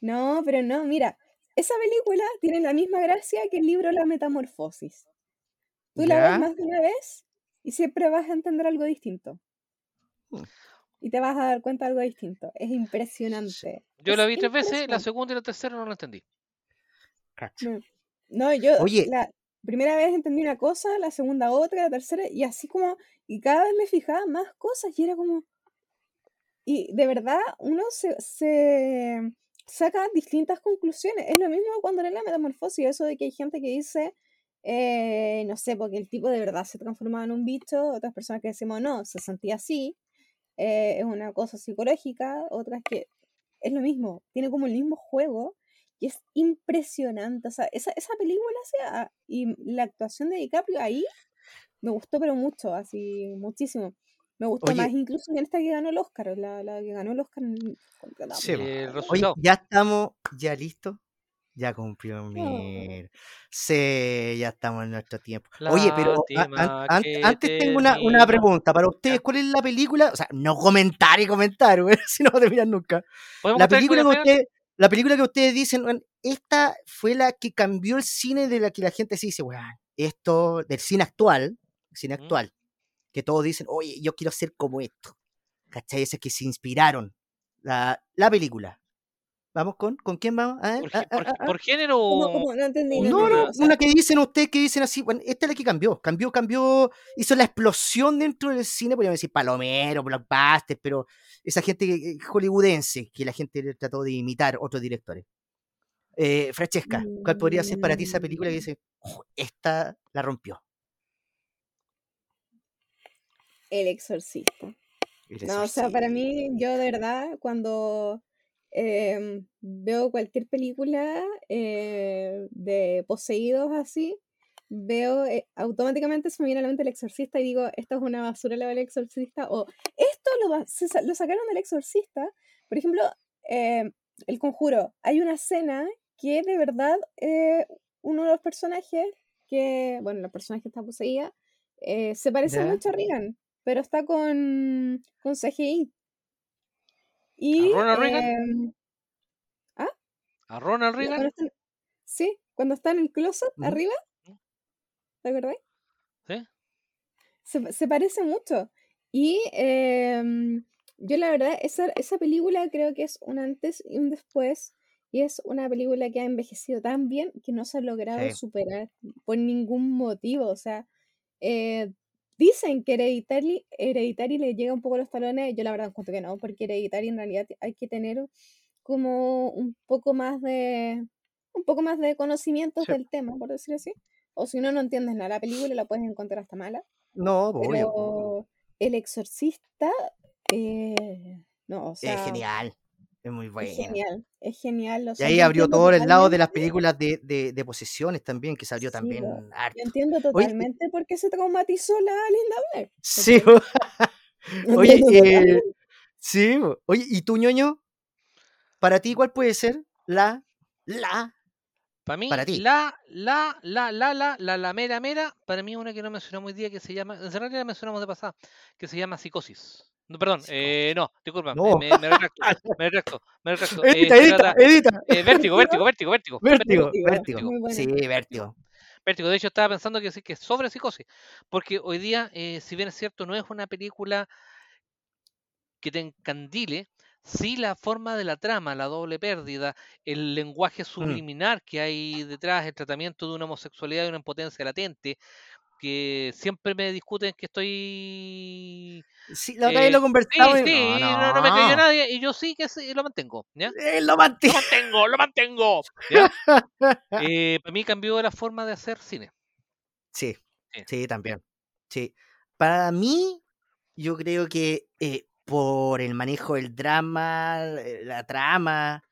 No, pero no, mira, esa película tiene la misma gracia que el libro La Metamorfosis. Tú la ves más de una vez y siempre vas a entender algo distinto. Mm. Y te vas a dar cuenta de algo distinto. Es impresionante. Yo la vi tres veces, la segunda y la tercera no la entendí. No, no, yo Oye. la primera vez entendí una cosa, la segunda otra, la tercera, y así como, y cada vez me fijaba más cosas y era como, y de verdad uno se, se saca distintas conclusiones. Es lo mismo cuando lee la metamorfosis, eso de que hay gente que dice, eh, no sé, porque el tipo de verdad se transformaba en un bicho, otras personas que decimos, no, se sentía así, eh, es una cosa psicológica, otras que es lo mismo, tiene como el mismo juego y es impresionante. O sea, esa, esa película sea, y la actuación de DiCaprio ahí me gustó pero mucho, así, muchísimo. Me gustó Oye. más incluso que en esta que ganó el Oscar, la, la que ganó el Oscar. la Sí. El Oye, resultado. ya estamos, ya listos. Ya cumplió mi... Sí, ya estamos en nuestro tiempo. Oye, pero an- an- antes tengo una, una pregunta para ustedes. ¿Cuál es la película? O sea, no comentar y comentar, güey, si no a terminar nunca. ¿Podemos La película que ustedes, la película que ustedes dicen, "Weón, esta fue la que cambió el cine de la que la gente se dice, weón, esto del cine actual, cine ¿Mm? Que todos dicen, oye, yo quiero ser como esto. ¿Cachai? Ese que se inspiraron. La, la película. ¿Vamos con? ¿Con quién vamos? A ver, ¿Por, gé- por- por género ¿Cómo, cómo? No entendí. No, No, entendí, no, o sea, una que dicen ustedes que dicen así, bueno, esta es la que cambió, cambió, cambió, hizo la explosión dentro del cine, podríamos decir palomero, blockbuster, pero esa gente que- hollywoodense que la gente trató de imitar otros directores. Eh, Francesca, ¿cuál podría ser para ti esa película que Mm. dice, "Oh, esta la rompió? El Exorcista. El No, o sea, para mí, yo de verdad, cuando em, veo cualquier película eh, de poseídos así, veo, eh, automáticamente se me viene a la mente el exorcista y digo, esto es una basura la del exorcista, o esto lo, va- se lo sacaron del exorcista. Por ejemplo, em, El Conjuro, hay una escena que de verdad eh, uno de los personajes, que, bueno, la persona que está poseída, se parece ¿Ya? mucho a Regan, pero está con, con CGI. Y, Ronald Reagan? em, ¿A Ronald Reagan? cuando están- sí, cuando está en el closet arriba, ¿te acordás? ¿Sí? Se, se parece mucho. Y em, yo la verdad, esa, esa película creo que es un antes y un después. Y es una película que ha envejecido tan bien que no se ha logrado Sí. superar por ningún motivo. O sea, eh, dicen que Hereditary, Hereditary le llega un poco a los talones. Yo la verdad encuentro que no, porque Hereditary en realidad hay que tener como un poco más de un poco más de conocimientos Sí. del tema, por decir así. O si no, no entiendes nada. La película la puedes encontrar hasta mala. No, obvio. Pero El Exorcista, eh, no, o Es sea, genial, es muy es bueno. genial, es genial. Y ahí yo abrió todo el lado de las películas de, de, de posesiones también, que se abrió Sí, también po. harto. Yo entiendo totalmente por qué se traumatizó la Linda Blair. Sí. Oye, eh, sí, oye, ¿y tú, ñoño? ¿Para ti cuál puede ser la, la, Para mí, para ti? la, la, la, la, la, la, la mera, mera, para mí una que no mencionamos hoy día que se llama, en realidad la mencionamos de pasada, que se llama Psicosis. No, perdón, eh, no, disculpa, me, No. me, me retracto, me retracto, me retracto. Eh, Edita, se edita, edita. eh, vértigo, vértigo, vértigo, vértigo, Vértigo, Vértigo. Sí, vértigo. Vértigo, de hecho estaba pensando que sí, que sobre psicosis, porque hoy día, eh, si bien es cierto, no es una película que te encandile, sí la forma de la trama, la doble pérdida, el lenguaje subliminar que hay detrás, el tratamiento de una homosexualidad y una impotencia latente, que siempre me discuten que estoy... Sí, la otra vez eh, lo sí, conversamos. y- sí, no, no, no me creyó nadie, y yo sí que sí, lo mantengo, ¿ya? Eh, lo mantengo, lo mantengo. ¿ya? Eh, para mí cambió la forma de hacer cine. Sí, Sí. sí, también. Sí. Para mí, yo creo que por el manejo del drama, la trama,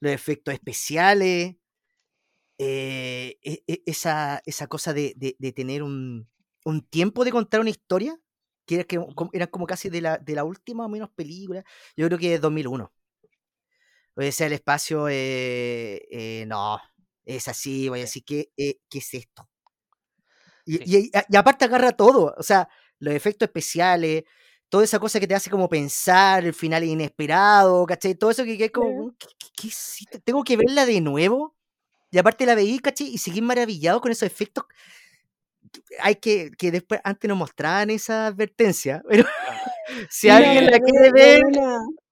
los efectos especiales, eh, e- e- esa, esa cosa de, de- de tener un, un tiempo de contar una historia, que era, que, como- era como casi de la, de la última o menos película, yo creo que es 2001. O sea, el espacio, eh, eh, no, es así, voy a decir, ¿qué, ¿qué es esto? Y, Sí. y- y aparte agarra todo, o sea, los efectos especiales, toda esa cosa que te hace como pensar, el final inesperado, ¿cachai? Todo eso que, que es como. ¿qué, qué- qué hiciste? Tengo que verla de nuevo. Y aparte la veí, ¿cachai? Y seguí maravillado con esos efectos. Hay que, que después, antes nos mostraban esa advertencia, pero si No, alguien la quiere no, ver,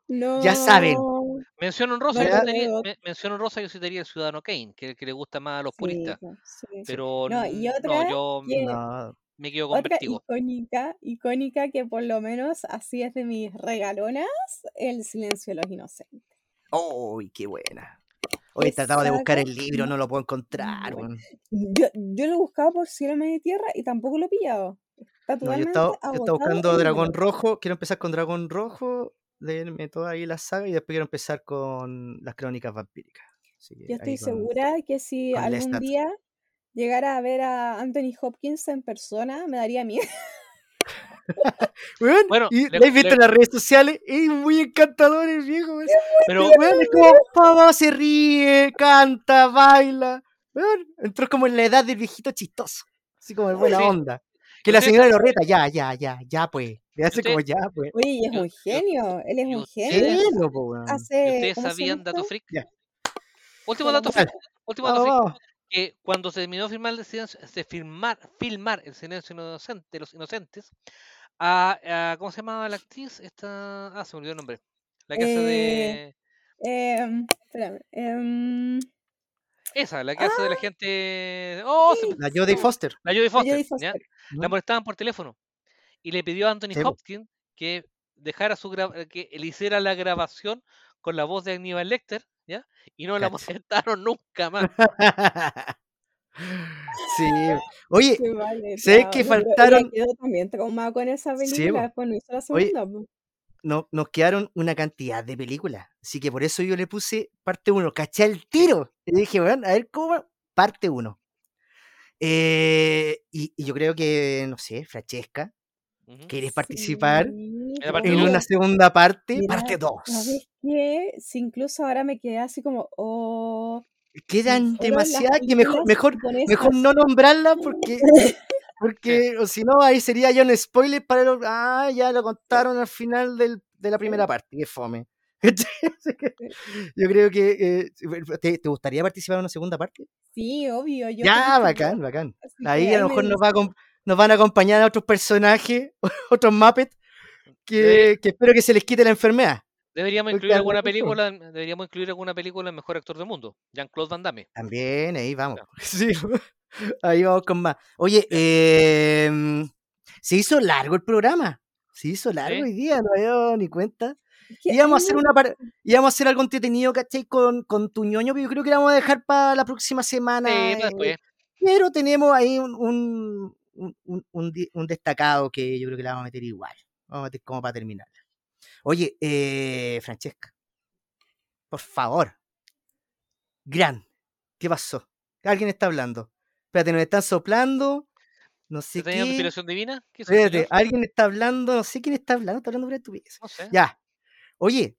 no, ya saben. no. Mención honrosa, No, yo sí me- mención honrosa yo sí tenía el Ciudadano Kane, que, que le gusta más a los Sí, puristas. po, sí. Pero No, y otra no, yo que- no, me quedo con Otra Vertigo. icónica, icónica que por lo menos así es de mis regalonas, El silencio de los inocentes. ¡Uy, qué buena! Hoy he tratado de buscar el libro, no lo puedo encontrar. weón. Yo, yo lo buscaba por cielo, medio y tierra y tampoco lo he pillado. Está No, yo estaba, yo estaba agotado buscando Dragón. Rojo. Quiero empezar con Dragón Rojo, leerme toda ahí la saga y después quiero empezar con las crónicas vampíricas. Yo estoy con- segura que si algún Lestat. día llegara a ver a Anthony Hopkins en persona, me daría miedo. Weón, Bueno, y le- lo he visto le- en las redes sociales, es muy encantador el viejo. weón. Pero weón es como, papá se ríe, canta, baila. Weón, entró como en la edad del viejito chistoso. Así como en buena Sí. onda. Que ¿Y la señora lo reta, ya, ya, ya, ya pues. Le hace como ya, pues. Oye, es Yo- un yo- genio, él es un ustedes- genio. Genio, po, weón. ¿y Hace, ustedes ¿cómo se sabían dato freak? Ya. Último dato freak. Último dato freak. vamos. que cuando se terminó de filmar el silencio, de filmar, filmar el silencio inocente, de los inocentes, a, a- ¿cómo se llamaba la actriz? Esta, ah, se me olvidó el nombre. La que hace de Em, espérame, em, esa, la que hace de la gente. Oh, se me- La Jodie Foster. la Jodie Foster. Jodie ¿ya? Foster. La molestaban por teléfono y le pidió a Anthony Sí. Hopkins que dejara su gra- que le hiciera la grabación con la voz de Aníbal Lecter, ¿ya? Y no la molestaron nunca más. sí. Oye, Qué vale, ¿sabes claro, que faltaron? quedó también traumada con esa Sí, película, po. después no hizo la segunda. no, nos quedaron una cantidad de películas. Así que por eso yo le puse parte 1. Caché el tiro. Y dije, bueno, a ver cómo va? Parte 1. y, y yo creo que, no sé, Francesca, Ujú. ¿querés participar Sí, en una segunda parte? Mira, parte 2. ¿Sabes qué? Si incluso ahora me quedé así como, oh, Quedan demasiadas que mejor, mejor, mejor no nombrarla porque, porque o si no, ahí sería ya un spoiler para los. Ah, ya lo contaron al final del, de la primera parte, que fome. Yo creo que. eh, ¿te, te gustaría participar en una segunda parte? Sí, obvio. Yo ya, bacán, bacán. Ahí a lo me mejor nos, va a nos van a acompañar otros personajes, otros Muppets, que, que espero que se les quite la enfermedad. Deberíamos incluir alguna película, deberíamos incluir alguna película en mejor actor del mundo, Jean-Claude Van Damme. También, ahí vamos. Sí, ahí vamos con más. Oye, em, se hizo largo el programa. Se hizo largo Sí. hoy día, no me dado ni cuenta. Íbamos a hacer una par- íbamos a hacer algo entretenido, ¿cachai? Con, con tu ñoño, pero yo creo que la vamos a dejar para la próxima semana. Sí, eh, pero tenemos ahí un, un, un- destacado que yo creo que la vamos a meter igual. Vamos a meter como para terminarla. Oye, eh, Francesca, por favor. Gran, ¿qué pasó? Alguien está hablando. Espérate, nos están soplando. No sé ¿Te tenías qué. inspiración divina? ¿Qué hizo, Espérate, señor? alguien está hablando. No sé quién está hablando. Está hablando por estupidez. No sé. Ya. Oye.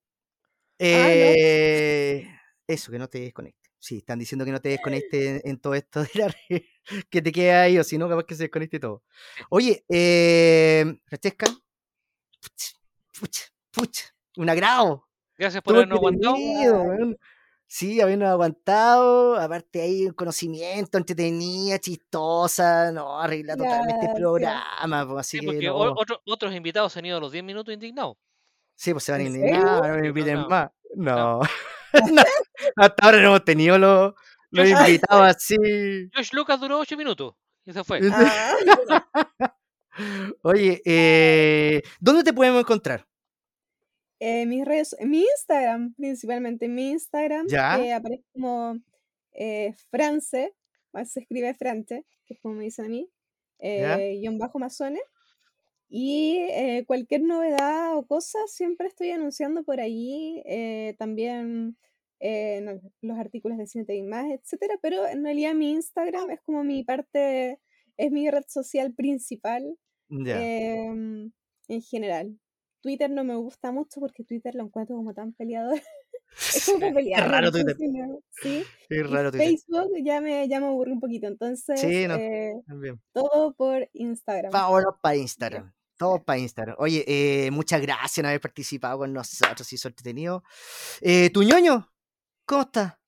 Ah, eh, Eso, que no te desconectes. Sí, están diciendo que no te desconectes en, en todo esto de la red, que te quede ahí, o si no, capaz que se desconecte todo. Oye, eh, Francesca, puch, puch, puch, un agrado. Gracias por habernos aguantado. Sí, habiendo aguantado, aparte ahí un conocimiento, entretenida, chistosa, no, arregla totalmente el programa, pues, así Sí, que porque no. o- otro- otros invitados se han ido a los 10 minutos indignados. Sí, pues se van a ¿En indignar, serio? no me inviten No. más. No. No, Hasta ahora no hemos tenido los, los invitados así. Josh Lucas duró 8 minutos y se fue. Oye, eh, ¿dónde te podemos encontrar? Eh, mis redes, mi Instagram, principalmente en mi Instagram, Ya. que aparece como eh, France, se escribe France, que es como me dicen a mí, eh, guion bajo masones. Y eh, cualquier novedad o cosa siempre estoy anunciando por ahí, eh, también eh, el- los artículos de Cine TV más, etcétera, pero en realidad mi Instagram es como mi parte, es mi red social principal em, en general. Twitter no me gusta mucho porque Twitter lo encuentro como tan peleador. Es como para Es pelear. raro no sé Twitter. Sí. Es Y raro Twitter. Facebook ya me, ya me aburrí un poquito. Entonces, Sí, no. eh, También. todo por Instagram. Vámonos para Instagram. Todo para Instagram. Oye, eh, muchas gracias por haber participado con nosotros. Hizo entretenido. Eh, ¿Tu ñoño? ¿Cómo está?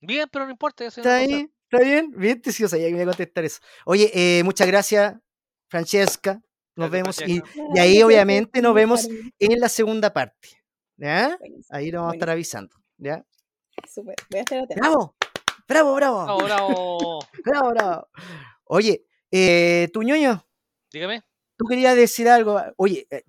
Bien, pero no importa. ¿Está no ahí? ¿Está bien? Bien, te sí, o sea, ya que me iba a contestar eso. Oye, eh, muchas gracias, Francesca. Nos vemos. Y, ahí, obviamente, nos vemos en la segunda parte. ¿Ya? Ahí nos vamos a estar avisando. ¿Ya? súper. Voy a estar atenta. ¡Bravo! ¡Bravo, bravo! Ahora, oh, ¡Bravo, bravo! Oye, eh, tu ñoño, dígame. tú querías decir algo. Oye, eh,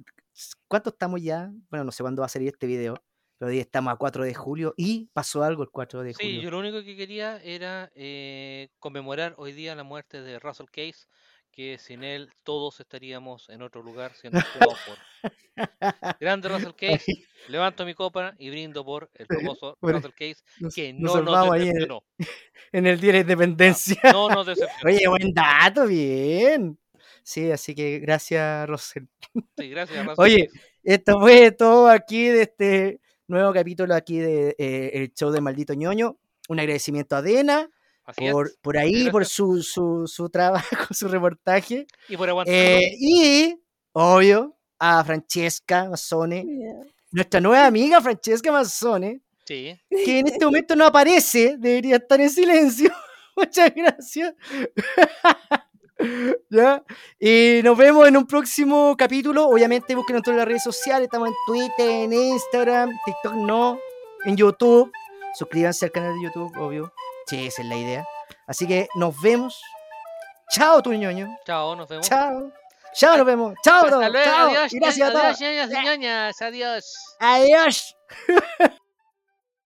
¿cuánto estamos ya? Bueno, no sé cuándo va a salir este video, pero hoy estamos a 4 de julio y pasó algo el 4 de Sí, julio. yo lo único que quería era eh, conmemorar hoy día la muerte de Russell Case, que sin él todos estaríamos en otro lugar siendo actuados por grande Russell Case. Levanto mi copa y brindo por el famoso Bueno, Russell Case Nos- que nos no nos en, decepcionó. en el Día de la Independencia. No nos decepcionó. Oye, buen dato, bien. Sí, así que gracias, Rosel. Sí, gracias, Russell Oye, esto fue todo aquí de este nuevo capítulo aquí de eh, el show de Maldito ñoño. Un agradecimiento a Dena Así por, es. por ahí, por su, su, su trabajo, su reportaje. Y por aguantar. Eh, y, obvio, a Francesca Mazzone, Yeah. nuestra nueva amiga Francesca Mazzone, Sí. que en este momento no aparece, debería estar en silencio. Muchas gracias. ¿Ya? Y nos vemos en un próximo capítulo. Obviamente busquen en todas las redes sociales. Estamos en Twitter, en Instagram, TikTok no, en YouTube. Suscríbanse al canal de YouTube, obvio. Sí, esa es la idea. Así que nos vemos. Chao, tu ñoño. Chao, nos vemos. Chao. Chao, nos vemos. Chao, a Hasta luego. Chao. Adiós, gracias a adiós, todos. ñañas y ñañas. Adiós. Adiós.